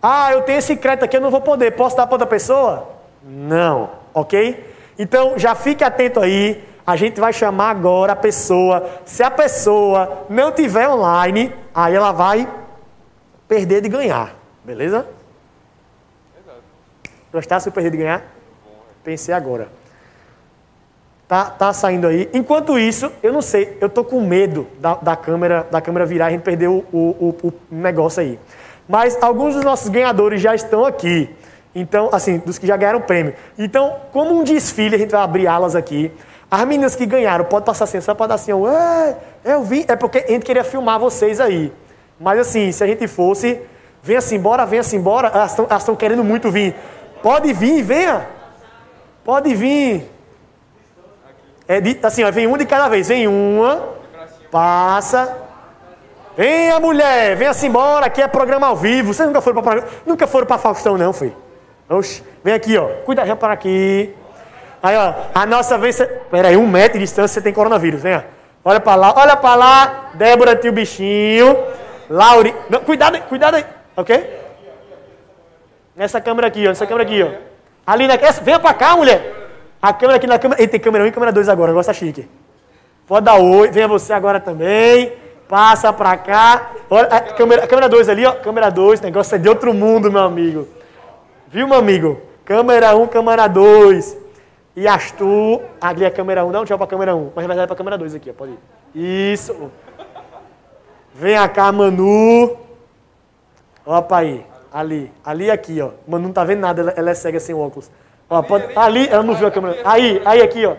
Ah, eu tenho esse crédito aqui, eu não vou poder. Posso dar para outra pessoa? Não, ok? Então já fique atento aí. A gente vai chamar agora a pessoa. Se a pessoa não tiver online, aí ela vai perder de ganhar. Beleza? Exato. Gostasse de perder de ganhar? Pensei agora. Tá, tá saindo aí. Enquanto isso, eu não sei, eu tô com medo da, da câmera da câmera virar e a gente perder o, o, o, o negócio aí. Mas alguns dos nossos ganhadores já estão aqui. Então, assim, dos que já ganharam prêmio. Então, como um desfile, a gente vai abrir alas aqui. As meninas que ganharam, pode passar assim, só para dar assim, Ué, eu vim. É porque a gente queria filmar vocês aí. Mas assim, se a gente fosse, venha assim embora, venha assim embora. Elas estão querendo muito vir. Pode vir, venha. Pode vir. É de, assim, ó, vem um de cada vez. Vem uma, passa. Venha, mulher, venha assim embora. Aqui é programa ao vivo. Vocês nunca foram para nunca foram para Faustão, não, filho? Oxe, vem aqui, ó. Cuida, vem para aqui. Aí, ó, a nossa vez. Pera aí, um metro de distância, você tem coronavírus, venha. Olha para lá, olha para lá. Débora tio bichinho. Lauri. Não, cuidado, cuidado aí. Ok? Nessa câmera aqui, ó. Nessa câmera aqui, ó. Ali na. Essa, venha para cá, mulher. A câmera aqui na câmera. Ei, tem câmera 1 e câmera 2 agora, negócio tá chique. Pode dar oi, venha você agora também. Passa pra cá. Olha, a câmera, a câmera 2 ali, ó. Câmera 2, negócio é de outro mundo, meu amigo. Viu, meu amigo? Câmera 1, câmera 2. E Astu, ali é a câmera 1, dá um tchau pra câmera 1. Mas vai dar pra câmera 2 aqui, ó. Pode ir. Isso. Vem cá, Manu. Opa aí. Ali. Ali aqui, ó. Manu não tá vendo nada, ela, ela é cega sem óculos. Ó, pode, ali, ela não viu a câmera. Aí, aí aqui, ó.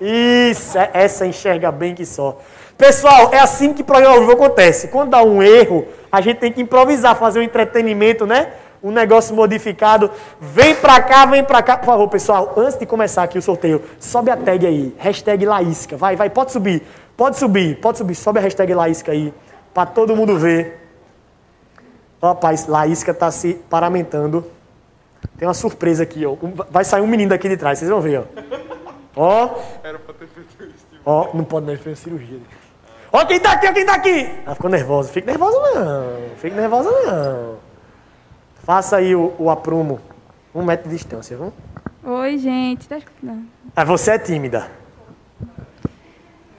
Isso, é, essa enxerga bem que só. Pessoal, é assim que programa ao vivo acontece. Quando dá um erro, a gente tem que improvisar, fazer um entretenimento, né? Um negócio modificado. Vem pra cá, vem pra cá. Por favor, pessoal, antes de começar aqui o sorteio, sobe a tag aí. Hashtag Laísca. Vai, vai, pode subir. Pode subir, pode subir. Sobe a hashtag Laísca aí. Pra todo mundo ver. Rapaz, Laísca tá se paramentando. Tem uma surpresa aqui, ó. Vai sair um menino daqui de trás, vocês vão ver, ó. Ó. Era pra ter feito isso. Ó, não pode mais fazer cirurgia. Ó, quem tá aqui, ó, quem tá aqui? Ela ficou nervosa. Fique nervosa não. Fique nervosa não. Faça aí o, o aprumo. Um metro de distância, viu? Oi, gente. Tá escutando? Ah, você é tímida.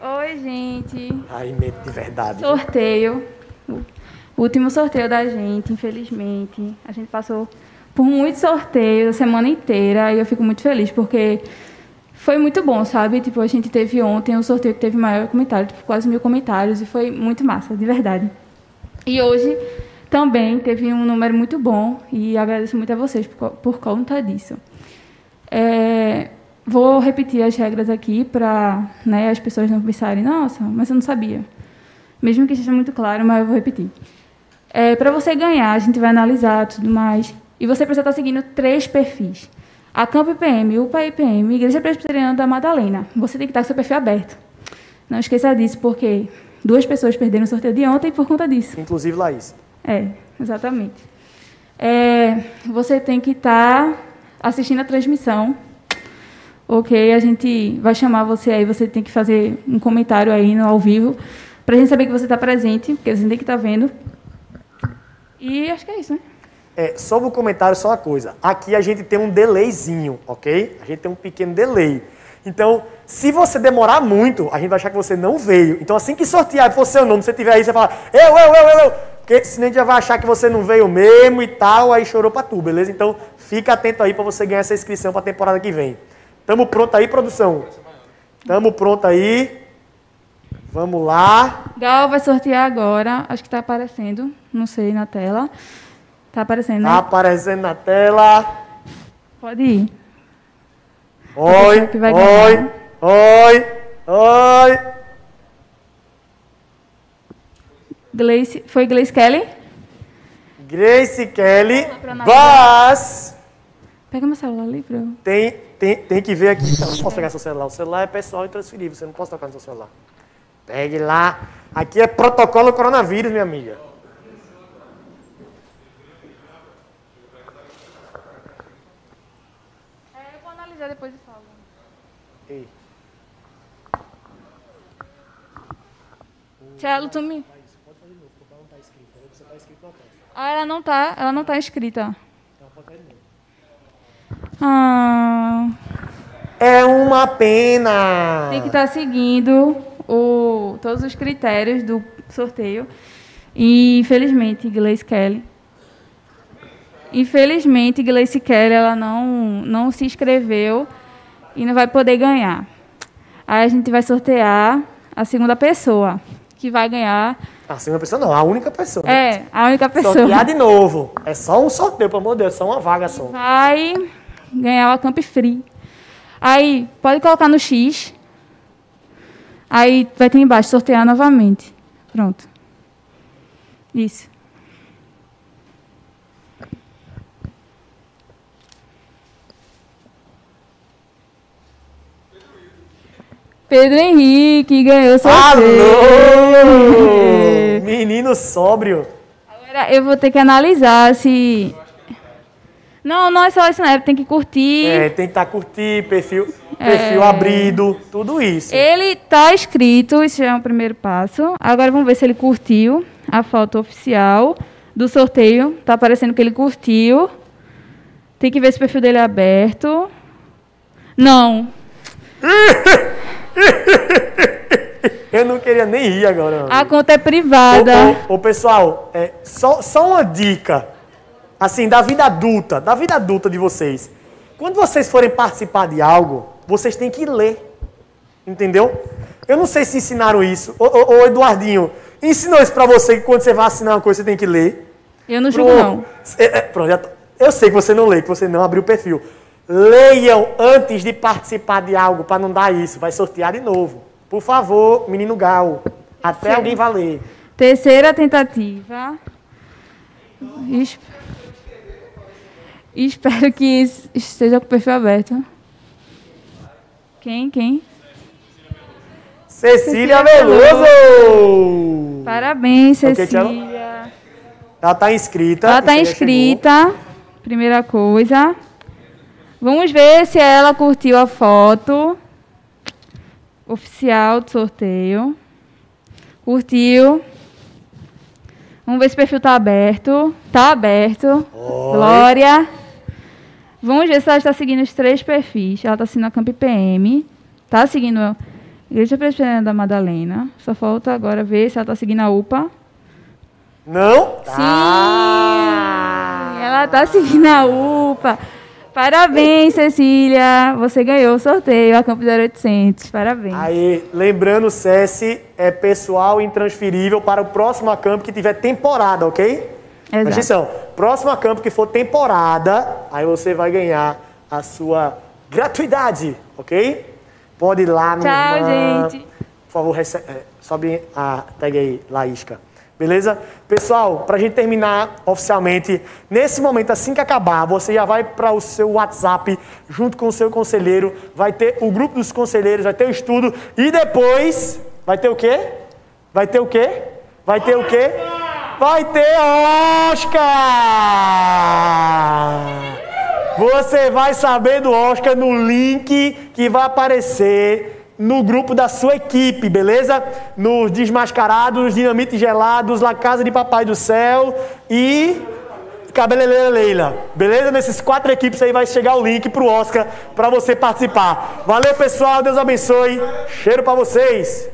Oi, gente. Aí, medo de verdade. Sorteio. O último sorteio da gente, infelizmente. A gente passou por muitos sorteios a semana inteira e eu fico muito feliz porque foi muito bom, sabe? Tipo, a gente teve ontem um sorteio que teve maior comentário, tipo, quase mil comentários e foi muito massa, de verdade. E hoje também teve um número muito bom e agradeço muito a vocês por, por conta disso. É, vou repetir as regras aqui para né, as pessoas não pensarem, nossa, mas eu não sabia. Mesmo que esteja muito claro, mas eu vou repetir. É, para você ganhar, a gente vai analisar tudo mais. E você precisa estar seguindo três perfis. A Campo IPM, UPA IPM, Igreja Presbiteriana da Madalena. Você tem que estar com seu perfil aberto. Não esqueça disso, porque duas pessoas perderam o sorteio de ontem por conta disso. Inclusive Laís. É, exatamente. É, você tem que estar assistindo a transmissão. Ok, a gente vai chamar você aí, você tem que fazer um comentário aí no ao vivo, para a gente saber que você está presente, porque você tem que estar vendo. E acho que é isso, né? É, sobre o comentário, só uma coisa. Aqui a gente tem um delayzinho, ok? A gente tem um pequeno delay. Então, se você demorar muito, a gente vai achar que você não veio. Então, assim que sortear for seu nome, você tiver aí, você fala, eu, eu, eu, eu, eu. Porque senão a gente já vai achar que você não veio mesmo e tal, aí chorou pra tu, beleza? Então, fica atento aí para você ganhar essa inscrição pra temporada que vem. Tamo pronto aí, produção? Tamo pronto aí. Vamos lá. Gal vai sortear agora. Acho que está aparecendo. Não sei na tela. Está aparecendo, né? Tá aparecendo na tela. Pode ir. Oi, oi, ganhar. oi, oi. Gleice, foi Gleice Kelly? Grace Kelly. Bass. Pega meu celular ali, pra eu... Tem, tem, tem que ver aqui. Não posso pegar seu celular. O celular é pessoal e transferível. Você não pode tocar no seu celular. Pegue lá. Aqui é protocolo coronavírus, minha amiga. É, eu vou analisar depois e falo. Ei. Tchelo, tu me... Ah, ela não tá, ela não tá inscrita. Ah, É uma pena. tem que estar seguindo o, todos os critérios do sorteio. E, infelizmente, Gleice Kelly. Infelizmente, Gleice Kelly ela não, não se inscreveu. e não vai poder ganhar. Aí a gente vai sortear a segunda pessoa, que vai ganhar. A segunda pessoa não, a única pessoa. né? É, a única pessoa. Sortear de novo. É só um sorteio, pelo amor de Deus, só uma vaga só. Vai ganhar o Camp Free. Aí, pode colocar no X. Aí vai ter embaixo, sortear novamente. Pronto. Isso. Pedro Henrique ganhou sorteio. Alô! Menino sóbrio. Agora eu vou ter que analisar se. Não, não é só isso, não. Tem que curtir. É, tem que estar curtir, perfil, perfil abrido, tudo isso. Ele tá escrito, isso já é o primeiro passo. Agora vamos ver se ele curtiu a foto oficial do sorteio. Tá aparecendo que ele curtiu. Tem que ver se o perfil dele é aberto. Não. (laughs) (laughs) Eu não queria nem rir agora. A conta é privada. Ô, ô, ô, pessoal, é, só, só uma dica, assim, da vida adulta, da vida adulta de vocês. Quando vocês forem participar de algo, vocês têm que ler. Entendeu? Eu não sei se ensinaram isso. Ô, ô, ô, Eduardinho, ensinou isso pra você que quando você vai assinar uma coisa, você tem que ler. Eu não julgo, não. É, é, pronto, já Eu sei que você não lê, que você não abriu o perfil. Leiam antes de participar de algo para não dar isso. Vai sortear de novo. Por favor, menino Gal. Até Sim. alguém vai ler. Terceira tentativa. Es- Espero que es- esteja com o perfil aberto. Quem? Quem? Cecília Cecília Veloso! Parabéns, Tiago? Cecília. Ela está inscrita. Ela está inscrita. Primeira coisa. Vamos ver se ela curtiu a foto oficial do sorteio. Curtiu. Vamos ver se o perfil está aberto. Está aberto. Glória. Vamos ver se ela está seguindo os três perfis. Ela está seguindo a Camp PM. Está seguindo a Igreja Presbiteriana da Madalena. Só falta agora ver se ela está seguindo a UPA. Não? Sim, Tá. ela tá seguindo a UPA. Parabéns, Cecília. Você ganhou o sorteio, a Campo 0800. Parabéns. Aí, lembrando, SESI é pessoal intransferível para o próximo acampo que tiver temporada, ok? Exato. Atenção. Próximo acampo que for temporada, aí você vai ganhar a sua gratuidade, ok? Pode ir lá no. Tchau, irmã. gente. Por favor, é, sobe a tag aí, Laísca. Beleza? Pessoal, pra gente terminar oficialmente, nesse momento, assim que acabar, você já vai para o seu WhatsApp, junto com o seu conselheiro, vai ter o grupo dos conselheiros, vai ter o estudo, e depois, vai ter o quê? Vai ter o quê? Vai ter o quê? Vai ter Oscar! Você vai saber do Oscar no link que vai aparecer no grupo da sua equipe, beleza? Nos Desmascarados, Dinamite Gelados, La Casa de Papai do Céu e Cabeleleira Leila. Beleza? Nesses quatro equipes aí vai chegar o link pro Oscar para você participar. Valeu, pessoal. Deus abençoe. Cheiro para vocês.